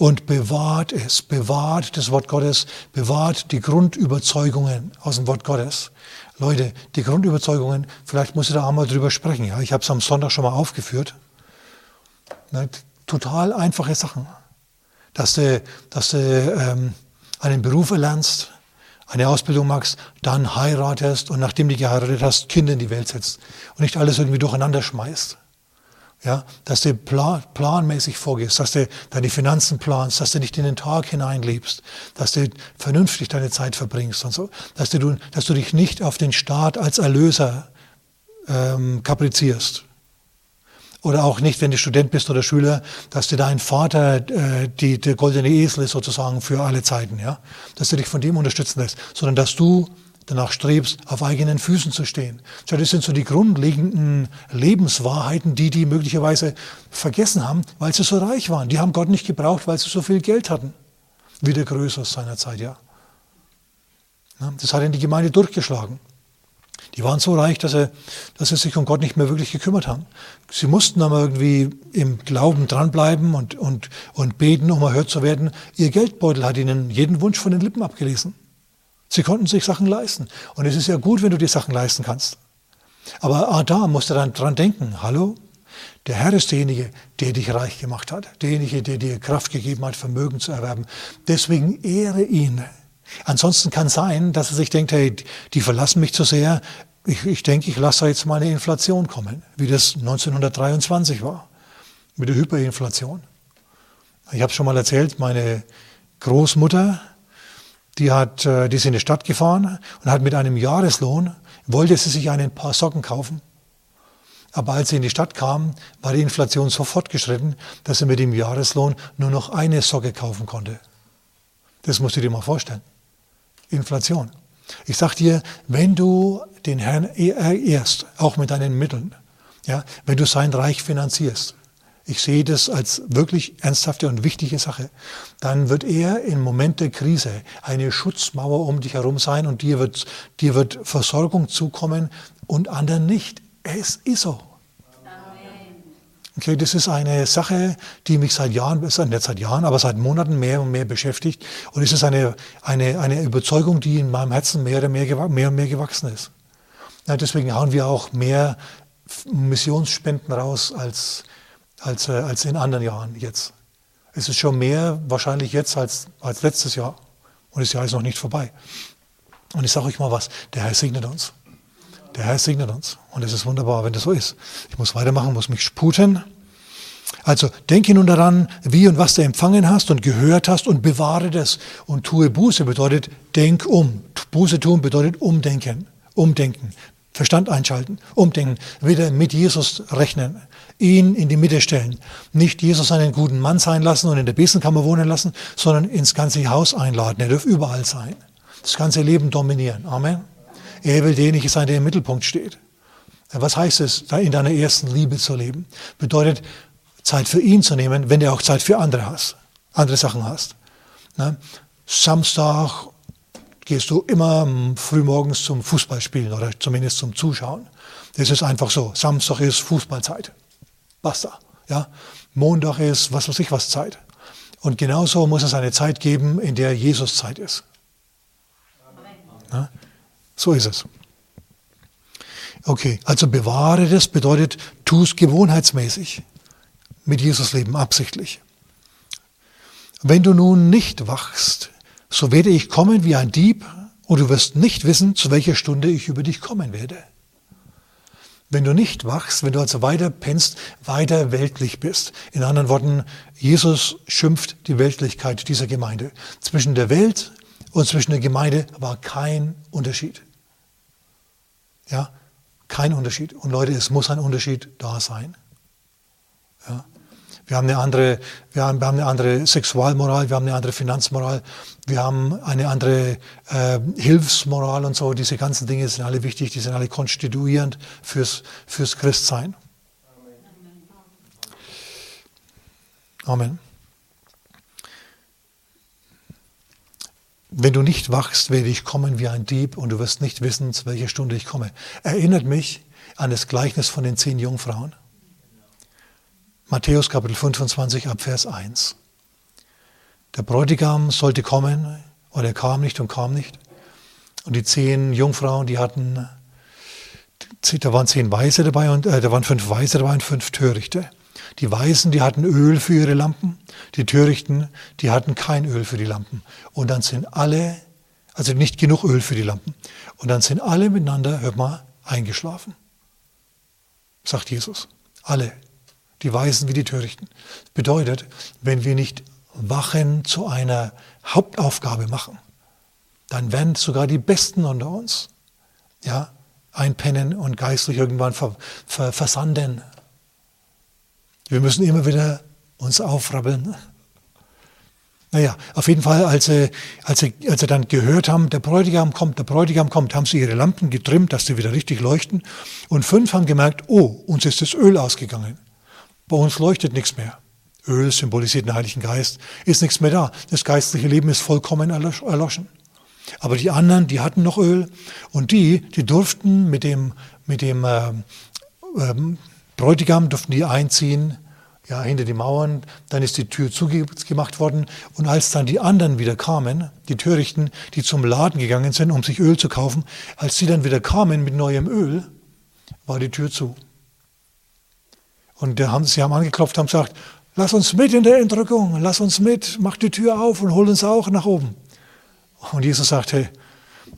und bewahrt es, bewahrt das Wort Gottes, bewahrt die Grundüberzeugungen aus dem Wort Gottes. Leute, die Grundüberzeugungen, vielleicht muss ich da auch mal drüber sprechen. Ja? Ich habe es am Sonntag schon mal aufgeführt. Ne? Total einfache Sachen. Dass du, dass du ähm, einen Beruf erlernst, eine Ausbildung machst, dann heiratest und nachdem du geheiratet hast, Kinder in die Welt setzt und nicht alles irgendwie durcheinander schmeißt. Ja, dass du plan, planmäßig vorgehst, dass du deine Finanzen planst, dass du nicht in den Tag hineinlebst, dass du vernünftig deine Zeit verbringst und so, dass du, dass du dich nicht auf den Staat als Erlöser ähm, kaprizierst. Oder auch nicht, wenn du Student bist oder Schüler, dass du dein Vater äh, die, der goldene Esel ist sozusagen für alle Zeiten, ja, dass du dich von dem unterstützen lässt, sondern dass du danach strebst, auf eigenen Füßen zu stehen. Das sind so die grundlegenden Lebenswahrheiten, die die möglicherweise vergessen haben, weil sie so reich waren. Die haben Gott nicht gebraucht, weil sie so viel Geld hatten. Wie der Größe aus seiner Zeit, ja. Das hat in die Gemeinde durchgeschlagen. Die waren so reich, dass sie, dass sie sich um Gott nicht mehr wirklich gekümmert haben. Sie mussten aber irgendwie im Glauben dranbleiben und, und, und beten, um erhört zu werden. Ihr Geldbeutel hat ihnen jeden Wunsch von den Lippen abgelesen. Sie konnten sich Sachen leisten. Und es ist ja gut, wenn du dir Sachen leisten kannst. Aber Adam musste dann dran denken, hallo, der Herr ist derjenige, der dich reich gemacht hat, derjenige, der dir Kraft gegeben hat, Vermögen zu erwerben. Deswegen ehre ihn. Ansonsten kann sein, dass er sich denkt, hey, die verlassen mich zu sehr. Ich, ich denke, ich lasse jetzt mal eine Inflation kommen, wie das 1923 war, mit der Hyperinflation. Ich habe schon mal erzählt, meine Großmutter die, hat, äh, die ist in die Stadt gefahren und hat mit einem Jahreslohn, wollte sie sich einen paar Socken kaufen. Aber als sie in die Stadt kam, war die Inflation so fortgeschritten, dass sie mit dem Jahreslohn nur noch eine Socke kaufen konnte. Das musst du dir mal vorstellen. Inflation. Ich sag dir, wenn du den Herrn ehrst, auch mit deinen Mitteln, ja, wenn du sein Reich finanzierst, ich sehe das als wirklich ernsthafte und wichtige Sache, dann wird er im Moment der Krise eine Schutzmauer um dich herum sein und dir wird, dir wird Versorgung zukommen und anderen nicht. Es ist so. Okay, das ist eine Sache, die mich seit Jahren, nicht seit Jahren, aber seit Monaten mehr und mehr beschäftigt. Und es ist eine, eine, eine Überzeugung, die in meinem Herzen mehr und mehr, mehr, und mehr gewachsen ist. Ja, deswegen hauen wir auch mehr Missionsspenden raus als, als, äh, als in anderen Jahren jetzt. Es ist schon mehr wahrscheinlich jetzt als, als letztes Jahr. Und das Jahr ist noch nicht vorbei. Und ich sage euch mal was, der Herr segnet uns. Der Herr segnet uns. Und es ist wunderbar, wenn das so ist. Ich muss weitermachen, muss mich sputen. Also denke nun daran, wie und was du empfangen hast und gehört hast und bewahre das. Und tue Buße bedeutet, denk um. Buße tun bedeutet umdenken. Umdenken. Verstand einschalten, umdenken, wieder mit Jesus rechnen, ihn in die Mitte stellen. Nicht Jesus einen guten Mann sein lassen und in der Besenkammer wohnen lassen, sondern ins ganze Haus einladen. Er darf überall sein. Das ganze Leben dominieren. Amen. Er will derjenige sein, der im Mittelpunkt steht. Was heißt es, in deiner ersten Liebe zu leben? Bedeutet, Zeit für ihn zu nehmen, wenn du auch Zeit für andere hast, andere Sachen hast. Samstag gehst du immer frühmorgens zum Fußballspielen oder zumindest zum Zuschauen. Das ist einfach so. Samstag ist Fußballzeit. Basta. Ja? Montag ist was weiß ich was Zeit. Und genauso muss es eine Zeit geben, in der Jesus Zeit ist. Ja? So ist es. Okay, also bewahre das bedeutet, tu es gewohnheitsmäßig. Mit Jesus leben, absichtlich. Wenn du nun nicht wachst, so werde ich kommen wie ein Dieb und du wirst nicht wissen, zu welcher Stunde ich über dich kommen werde. Wenn du nicht wachst, wenn du also weiter pennst, weiter weltlich bist. In anderen Worten, Jesus schimpft die Weltlichkeit dieser Gemeinde. Zwischen der Welt und zwischen der Gemeinde war kein Unterschied. Ja, kein Unterschied. Und Leute, es muss ein Unterschied da sein. Ja. Wir haben eine andere, wir haben, wir haben eine andere Sexualmoral, wir haben eine andere Finanzmoral, wir haben eine andere äh, Hilfsmoral und so. Diese ganzen Dinge sind alle wichtig, die sind alle konstituierend fürs, fürs Christsein. Amen. Wenn du nicht wachst, werde ich kommen wie ein Dieb und du wirst nicht wissen, zu welcher Stunde ich komme. Erinnert mich an das Gleichnis von den zehn Jungfrauen. Matthäus Kapitel 25 ab Vers 1. Der Bräutigam sollte kommen und er kam nicht und kam nicht. Und die zehn Jungfrauen, die hatten, da waren zehn Weise dabei und äh, da waren fünf Weise dabei und fünf Törichte. Die Weisen, die hatten Öl für ihre Lampen, die Törichten, die hatten kein Öl für die Lampen. Und dann sind alle, also nicht genug Öl für die Lampen. Und dann sind alle miteinander, hört mal, eingeschlafen. Sagt Jesus. Alle die Weisen wie die Törichten. Das bedeutet, wenn wir nicht Wachen zu einer Hauptaufgabe machen, dann werden sogar die Besten unter uns ja, einpennen und geistlich irgendwann ver, ver, versanden. Wir müssen immer wieder uns aufrabbeln. Naja, auf jeden Fall, als sie, als, sie, als sie dann gehört haben, der Bräutigam kommt, der Bräutigam kommt, haben sie ihre Lampen getrimmt, dass sie wieder richtig leuchten. Und fünf haben gemerkt, oh, uns ist das Öl ausgegangen. Bei uns leuchtet nichts mehr. Öl symbolisiert den Heiligen Geist, ist nichts mehr da. Das geistliche Leben ist vollkommen erloschen. Aber die anderen, die hatten noch Öl und die, die durften mit dem, mit dem äh, ähm, Bräutigam, durften die einziehen, ja, hinter die Mauern, dann ist die Tür zugemacht worden und als dann die anderen wieder kamen, die Törichten, die zum Laden gegangen sind, um sich Öl zu kaufen, als sie dann wieder kamen mit neuem Öl, war die Tür zu. Und haben, sie haben angeklopft, haben gesagt, lass uns mit in der Entrückung, lass uns mit, mach die Tür auf und hol uns auch nach oben. Und Jesus sagte,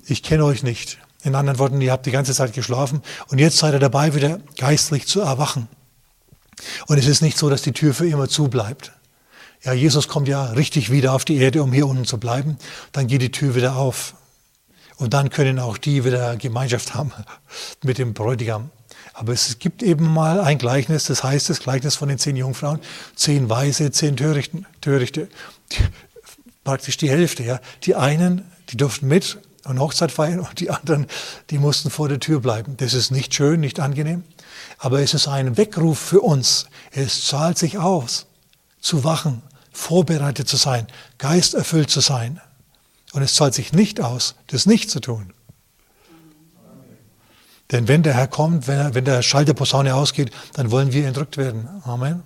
ich kenne euch nicht. In anderen Worten, ihr habt die ganze Zeit geschlafen und jetzt seid ihr dabei, wieder geistlich zu erwachen. Und es ist nicht so, dass die Tür für immer zu bleibt. Ja, Jesus kommt ja richtig wieder auf die Erde, um hier unten zu bleiben. Dann geht die Tür wieder auf. Und dann können auch die wieder Gemeinschaft haben (laughs) mit dem Bräutigam. Aber es gibt eben mal ein Gleichnis, das heißt das Gleichnis von den zehn Jungfrauen, zehn Weise, zehn Törichten, Törichte, praktisch die Hälfte. Ja. Die einen, die durften mit und Hochzeit feiern und die anderen, die mussten vor der Tür bleiben. Das ist nicht schön, nicht angenehm, aber es ist ein Weckruf für uns. Es zahlt sich aus, zu wachen, vorbereitet zu sein, geisterfüllt zu sein. Und es zahlt sich nicht aus, das nicht zu tun. Denn wenn der Herr kommt, wenn, wenn der Schall der Posaune ausgeht, dann wollen wir entrückt werden. Amen.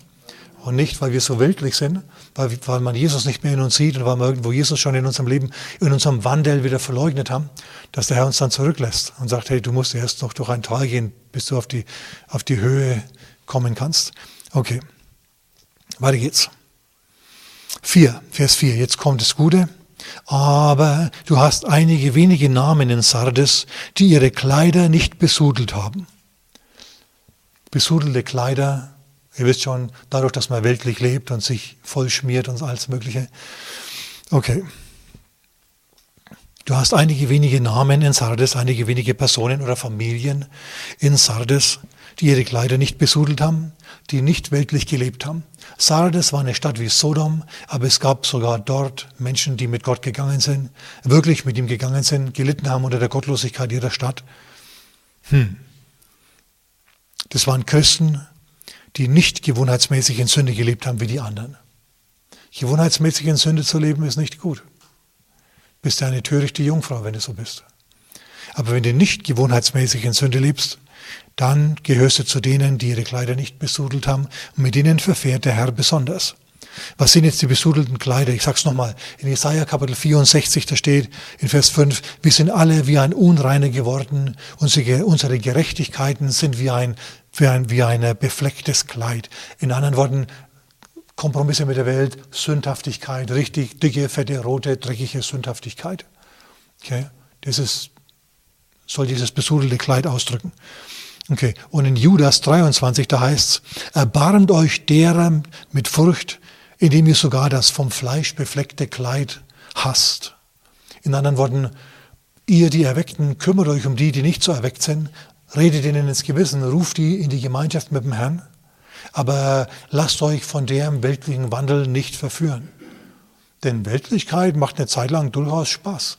Und nicht, weil wir so weltlich sind, weil, weil man Jesus nicht mehr in uns sieht und weil wir irgendwo Jesus schon in unserem Leben, in unserem Wandel wieder verleugnet haben, dass der Herr uns dann zurücklässt und sagt, hey, du musst erst noch durch ein Tal gehen, bis du auf die, auf die Höhe kommen kannst. Okay, weiter geht's. 4, Vers 4, jetzt kommt das Gute. Aber du hast einige wenige Namen in Sardes, die ihre Kleider nicht besudelt haben. Besudelte Kleider, ihr wisst schon, dadurch, dass man weltlich lebt und sich voll schmiert und alles Mögliche. Okay. Du hast einige wenige Namen in Sardes, einige wenige Personen oder Familien in Sardes, die ihre Kleider nicht besudelt haben, die nicht weltlich gelebt haben. Sardes war eine Stadt wie Sodom, aber es gab sogar dort Menschen, die mit Gott gegangen sind, wirklich mit ihm gegangen sind, gelitten haben unter der Gottlosigkeit ihrer Stadt. Hm. Das waren Christen, die nicht gewohnheitsmäßig in Sünde gelebt haben wie die anderen. Gewohnheitsmäßig in Sünde zu leben ist nicht gut. Bist du eine törichte Jungfrau, wenn du so bist. Aber wenn du nicht gewohnheitsmäßig in Sünde lebst, dann gehörst du zu denen, die ihre Kleider nicht besudelt haben und mit ihnen verfährt der Herr besonders. Was sind jetzt die besudelten Kleider? Ich sag's nochmal. In Jesaja Kapitel 64, da steht in Vers 5, wir sind alle wie ein Unreiner geworden. Unsere Gerechtigkeiten sind wie ein, wie ein, wie ein beflecktes Kleid. In anderen Worten, Kompromisse mit der Welt, Sündhaftigkeit, richtig dicke, fette, rote, dreckige Sündhaftigkeit. Okay? Das ist, soll dieses besudelte Kleid ausdrücken. Okay, und in Judas 23, da heißt es, erbarmt euch derer mit Furcht, indem ihr sogar das vom Fleisch befleckte Kleid hasst. In anderen Worten, ihr, die Erweckten, kümmert euch um die, die nicht so erweckt sind, redet ihnen ins Gewissen, ruft die in die Gemeinschaft mit dem Herrn. aber lasst euch von dem weltlichen Wandel nicht verführen. Denn Weltlichkeit macht eine Zeit lang durchaus Spaß,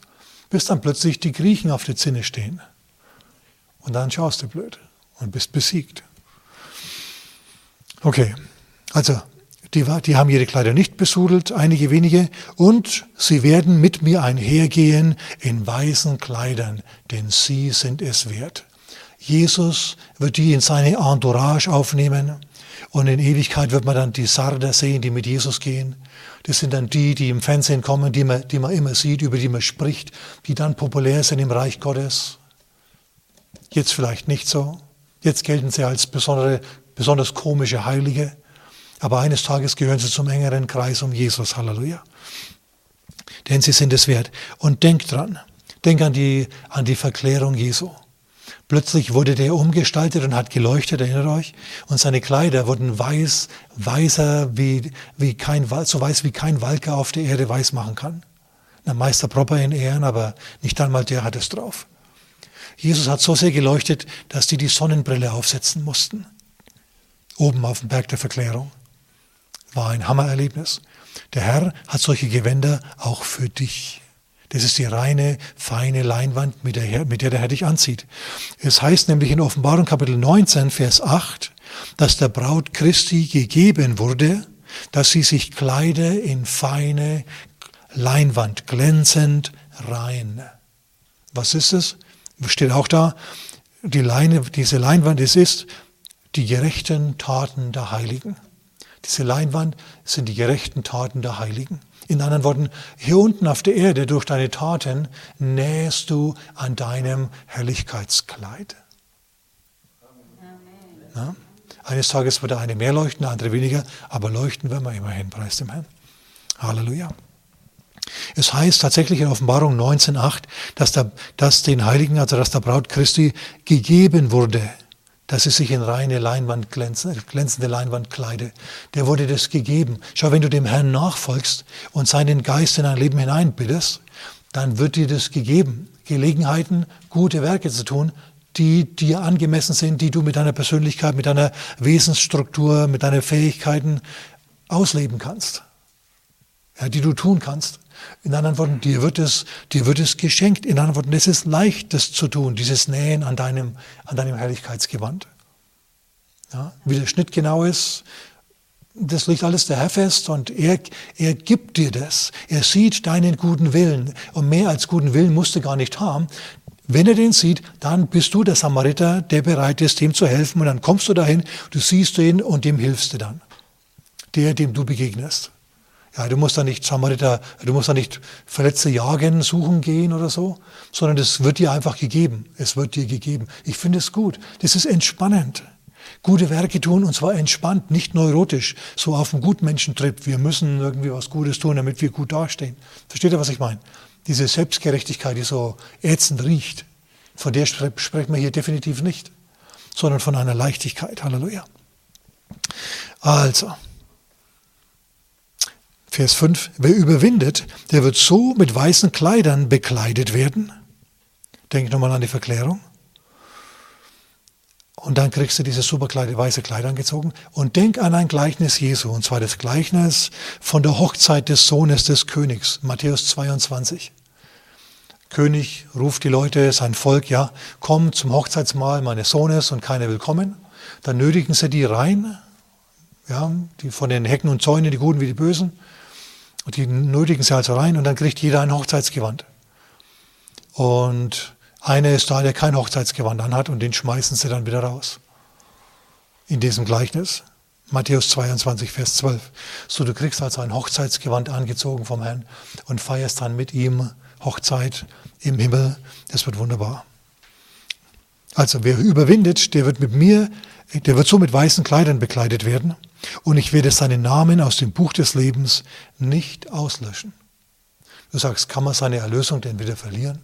bis dann plötzlich die Griechen auf der Zinne stehen. Und dann schaust du blöd und bist besiegt. Okay, also die, die, haben ihre Kleider nicht besudelt, einige wenige, und sie werden mit mir einhergehen in weißen Kleidern, denn sie sind es wert. Jesus wird die in seine Entourage aufnehmen und in Ewigkeit wird man dann die Sarder sehen, die mit Jesus gehen. Das sind dann die, die im Fernsehen kommen, die man, die man immer sieht, über die man spricht, die dann populär sind im Reich Gottes. Jetzt vielleicht nicht so. Jetzt gelten sie als besondere, besonders komische Heilige. Aber eines Tages gehören sie zum engeren Kreis um Jesus. Halleluja. Denn sie sind es wert. Und denk dran. Denk an die, an die Verklärung Jesu. Plötzlich wurde der umgestaltet und hat geleuchtet, erinnert euch? Und seine Kleider wurden weiß, weißer wie, wie kein, so weiß wie kein Walker auf der Erde weiß machen kann. Der Meister Proper in Ehren, aber nicht einmal der hat es drauf. Jesus hat so sehr geleuchtet, dass die die Sonnenbrille aufsetzen mussten. Oben auf dem Berg der Verklärung. War ein Hammererlebnis. Der Herr hat solche Gewänder auch für dich. Das ist die reine, feine Leinwand, mit der, mit der der Herr dich anzieht. Es heißt nämlich in Offenbarung Kapitel 19, Vers 8, dass der Braut Christi gegeben wurde, dass sie sich kleide in feine Leinwand, glänzend rein. Was ist es? Steht auch da, die Leine, diese Leinwand, es ist die gerechten Taten der Heiligen. Diese Leinwand sind die gerechten Taten der Heiligen. In anderen Worten, hier unten auf der Erde durch deine Taten nähst du an deinem Herrlichkeitskleid. Ja? Eines Tages wird der eine mehr leuchten, der andere weniger, aber leuchten werden wir immerhin, preis dem Herrn. Halleluja. Es heißt tatsächlich in Offenbarung 19.8, dass, dass den Heiligen, also dass der Braut Christi gegeben wurde, dass sie sich in reine Leinwand glänzende Leinwand kleide. Der wurde das gegeben. Schau, wenn du dem Herrn nachfolgst und seinen Geist in dein Leben hineinbittest, dann wird dir das gegeben. Gelegenheiten, gute Werke zu tun, die dir angemessen sind, die du mit deiner Persönlichkeit, mit deiner Wesensstruktur, mit deinen Fähigkeiten ausleben kannst. Ja, die du tun kannst. In anderen Worten, dir wird es, dir wird es geschenkt. In anderen Worten, es ist leicht, das zu tun, dieses Nähen an deinem, an deinem Herrlichkeitsgewand. Ja, wie der Schnitt genau ist, das liegt alles der Herr fest und er, er gibt dir das. Er sieht deinen guten Willen. Und mehr als guten Willen musst du gar nicht haben. Wenn er den sieht, dann bist du der Samariter, der bereit ist, dem zu helfen. Und dann kommst du dahin, du siehst ihn und dem hilfst du dann. Der, dem du begegnest. Ja, du musst da nicht Samariter, du musst da nicht Verletzte jagen, suchen gehen oder so, sondern es wird dir einfach gegeben. Es wird dir gegeben. Ich finde es gut. Das ist entspannend. Gute Werke tun und zwar entspannt, nicht neurotisch, so auf dem Gutmenschentrip. Wir müssen irgendwie was Gutes tun, damit wir gut dastehen. Versteht ihr, was ich meine? Diese Selbstgerechtigkeit, die so ätzend riecht, von der sprechen wir hier definitiv nicht, sondern von einer Leichtigkeit. Halleluja. Also, Vers 5, wer überwindet, der wird so mit weißen Kleidern bekleidet werden. Denk nochmal an die Verklärung. Und dann kriegst du diese superkleide weiße Kleider angezogen. Und denk an ein Gleichnis Jesu, und zwar das Gleichnis von der Hochzeit des Sohnes des Königs, Matthäus 22. König ruft die Leute, sein Volk, ja, komm zum Hochzeitsmahl meines Sohnes und keiner will kommen. Dann nötigen sie die rein, ja, die von den Hecken und Zäunen, die Guten wie die Bösen. Und die nötigen sie also rein und dann kriegt jeder ein Hochzeitsgewand. Und einer ist da, der kein Hochzeitsgewand anhat und den schmeißen sie dann wieder raus. In diesem Gleichnis. Matthäus 22, Vers 12. So, du kriegst also ein Hochzeitsgewand angezogen vom Herrn und feierst dann mit ihm Hochzeit im Himmel. Das wird wunderbar. Also, wer überwindet, der wird mit mir, der wird so mit weißen Kleidern bekleidet werden und ich werde seinen Namen aus dem Buch des Lebens nicht auslöschen. Du sagst, kann man seine Erlösung denn wieder verlieren?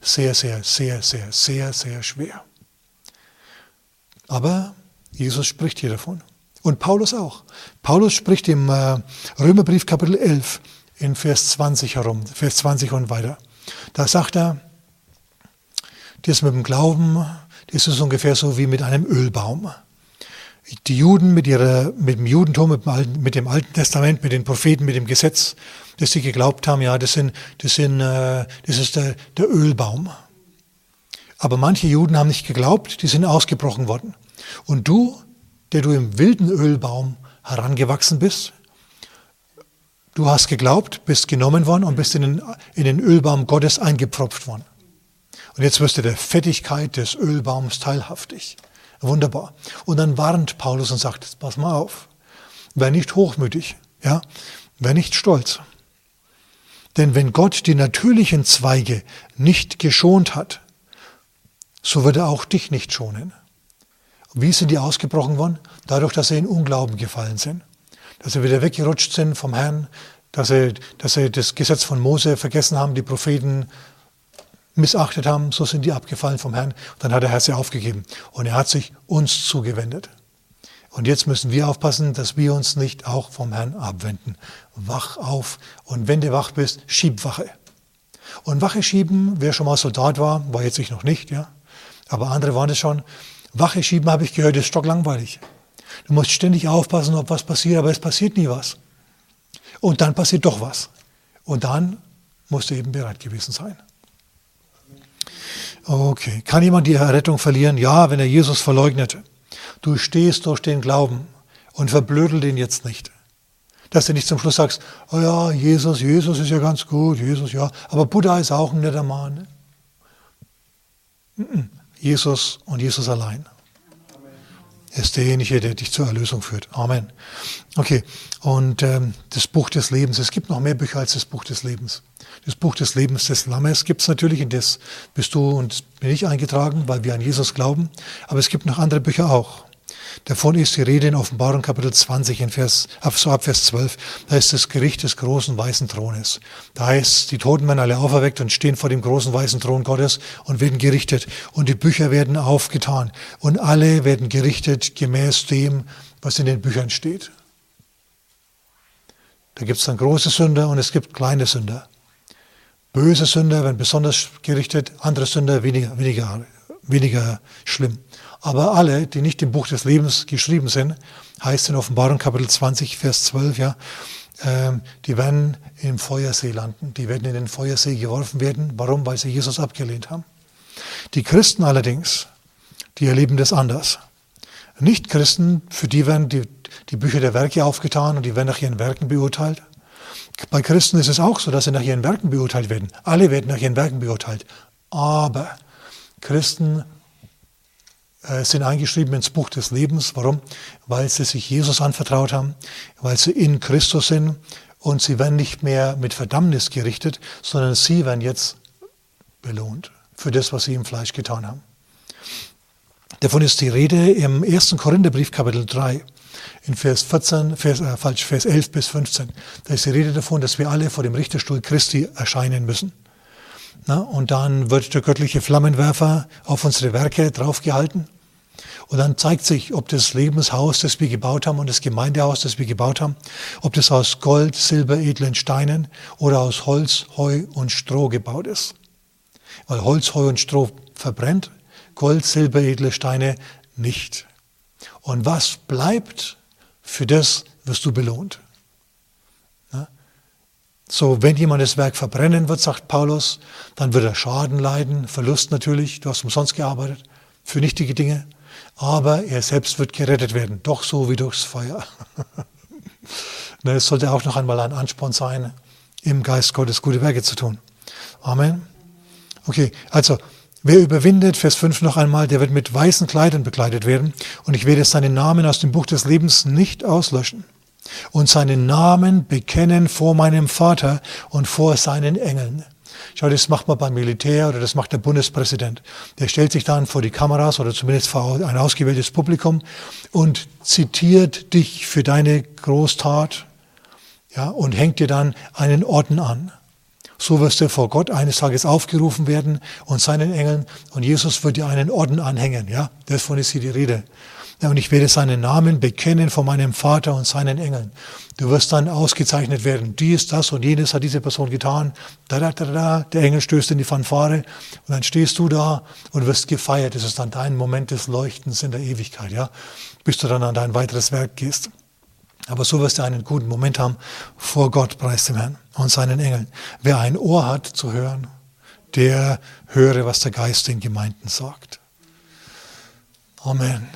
Sehr, sehr, sehr, sehr, sehr, sehr schwer. Aber Jesus spricht hier davon. Und Paulus auch. Paulus spricht im äh, Römerbrief Kapitel 11 in Vers 20 herum, Vers 20 und weiter. Da sagt er, das mit dem Glauben, das ist ungefähr so wie mit einem Ölbaum. Die Juden mit, ihrer, mit dem Judentum, mit dem, Alten, mit dem Alten Testament, mit den Propheten, mit dem Gesetz, dass sie geglaubt haben, ja, das, sind, das, sind, äh, das ist der, der Ölbaum. Aber manche Juden haben nicht geglaubt, die sind ausgebrochen worden. Und du, der du im wilden Ölbaum herangewachsen bist, du hast geglaubt, bist genommen worden und bist in den, in den Ölbaum Gottes eingepfropft worden. Und jetzt wirst du der Fettigkeit des Ölbaums teilhaftig. Wunderbar. Und dann warnt Paulus und sagt, pass mal auf, wer nicht hochmütig, ja, wer nicht stolz. Denn wenn Gott die natürlichen Zweige nicht geschont hat, so wird er auch dich nicht schonen. Wie sind die ausgebrochen worden? Dadurch, dass sie in Unglauben gefallen sind. Dass sie wieder weggerutscht sind vom Herrn, dass sie, dass sie das Gesetz von Mose vergessen haben, die Propheten missachtet haben, so sind die abgefallen vom Herrn. Dann hat der Herr sie aufgegeben. Und er hat sich uns zugewendet. Und jetzt müssen wir aufpassen, dass wir uns nicht auch vom Herrn abwenden. Wach auf. Und wenn du wach bist, schieb Wache. Und Wache schieben, wer schon mal Soldat war, war jetzt ich noch nicht, ja. Aber andere waren es schon. Wache schieben, habe ich gehört, ist stocklangweilig. Du musst ständig aufpassen, ob was passiert, aber es passiert nie was. Und dann passiert doch was. Und dann musst du eben bereit gewesen sein. Okay. Kann jemand die Errettung verlieren? Ja, wenn er Jesus verleugnet. Du stehst durch den Glauben und verblödel den jetzt nicht. Dass du nicht zum Schluss sagst, oh ja, Jesus, Jesus ist ja ganz gut, Jesus, ja, aber Buddha ist auch ein netter Mann. Jesus und Jesus allein. Ist derjenige, der dich zur Erlösung führt. Amen. Okay, und ähm, das Buch des Lebens. Es gibt noch mehr Bücher als das Buch des Lebens. Das Buch des Lebens des Lammes gibt es natürlich, in das bist du und bin ich eingetragen, weil wir an Jesus glauben. Aber es gibt noch andere Bücher auch. Davon ist die Rede in Offenbarung Kapitel 20, in Vers, so ab Vers 12. Da ist das Gericht des großen weißen Thrones. Da heißt, die Toten werden alle auferweckt und stehen vor dem großen weißen Thron Gottes und werden gerichtet. Und die Bücher werden aufgetan. Und alle werden gerichtet gemäß dem, was in den Büchern steht. Da gibt es dann große Sünder und es gibt kleine Sünder. Böse Sünder werden besonders gerichtet, andere Sünder weniger, weniger, weniger schlimm. Aber alle, die nicht im Buch des Lebens geschrieben sind, heißt in Offenbarung Kapitel 20, Vers 12, ja, äh, die werden im Feuersee landen, die werden in den Feuersee geworfen werden. Warum? Weil sie Jesus abgelehnt haben. Die Christen allerdings, die erleben das anders. Nicht-Christen, für die werden die, die Bücher der Werke aufgetan und die werden nach ihren Werken beurteilt. Bei Christen ist es auch so, dass sie nach ihren Werken beurteilt werden. Alle werden nach ihren Werken beurteilt. Aber Christen äh, sind eingeschrieben ins Buch des Lebens. Warum? Weil sie sich Jesus anvertraut haben, weil sie in Christus sind und sie werden nicht mehr mit Verdammnis gerichtet, sondern sie werden jetzt belohnt für das, was sie im Fleisch getan haben. Davon ist die Rede im 1. Korintherbrief Kapitel 3 in Vers 14, Vers, äh, falsch, Vers 11 bis 15. Da ist die Rede davon, dass wir alle vor dem Richterstuhl Christi erscheinen müssen. Na, und dann wird der göttliche Flammenwerfer auf unsere Werke draufgehalten. Und dann zeigt sich, ob das Lebenshaus, das wir gebaut haben und das Gemeindehaus, das wir gebaut haben, ob das aus Gold, Silber, edlen Steinen oder aus Holz, Heu und Stroh gebaut ist. Weil Holz, Heu und Stroh verbrennt, Gold, Silber, edle Steine nicht. Und was bleibt, für das wirst du belohnt. So, wenn jemand das Werk verbrennen wird, sagt Paulus, dann wird er Schaden leiden, Verlust natürlich, du hast umsonst gearbeitet, für nichtige Dinge, aber er selbst wird gerettet werden, doch so wie durchs Feuer. (laughs) Ne, es sollte auch noch einmal ein Ansporn sein, im Geist Gottes gute Werke zu tun. Amen. Okay, also Wer überwindet, Vers 5 noch einmal, der wird mit weißen Kleidern bekleidet werden und ich werde seinen Namen aus dem Buch des Lebens nicht auslöschen und seinen Namen bekennen vor meinem Vater und vor seinen Engeln. Schau, das macht man beim Militär oder das macht der Bundespräsident. Der stellt sich dann vor die Kameras oder zumindest vor ein ausgewähltes Publikum und zitiert dich für deine Großtat ja, und hängt dir dann einen Orden an. So wirst du vor Gott eines Tages aufgerufen werden und seinen Engeln und Jesus wird dir einen Orden anhängen. Ja, davon ist hier die Rede. Und ich werde seinen Namen bekennen vor meinem Vater und seinen Engeln. Du wirst dann ausgezeichnet werden. Dies, das und jenes hat diese Person getan. Da, da, da, da. Der Engel stößt in die Fanfare und dann stehst du da und wirst gefeiert. Das ist dann dein Moment des Leuchtens in der Ewigkeit, ja, bis du dann an dein weiteres Werk gehst. Aber so wirst du einen guten Moment haben vor Gott, preis dem Herrn und seinen Engeln. Wer ein Ohr hat zu hören, der höre, was der Geist den Gemeinden sagt. Amen.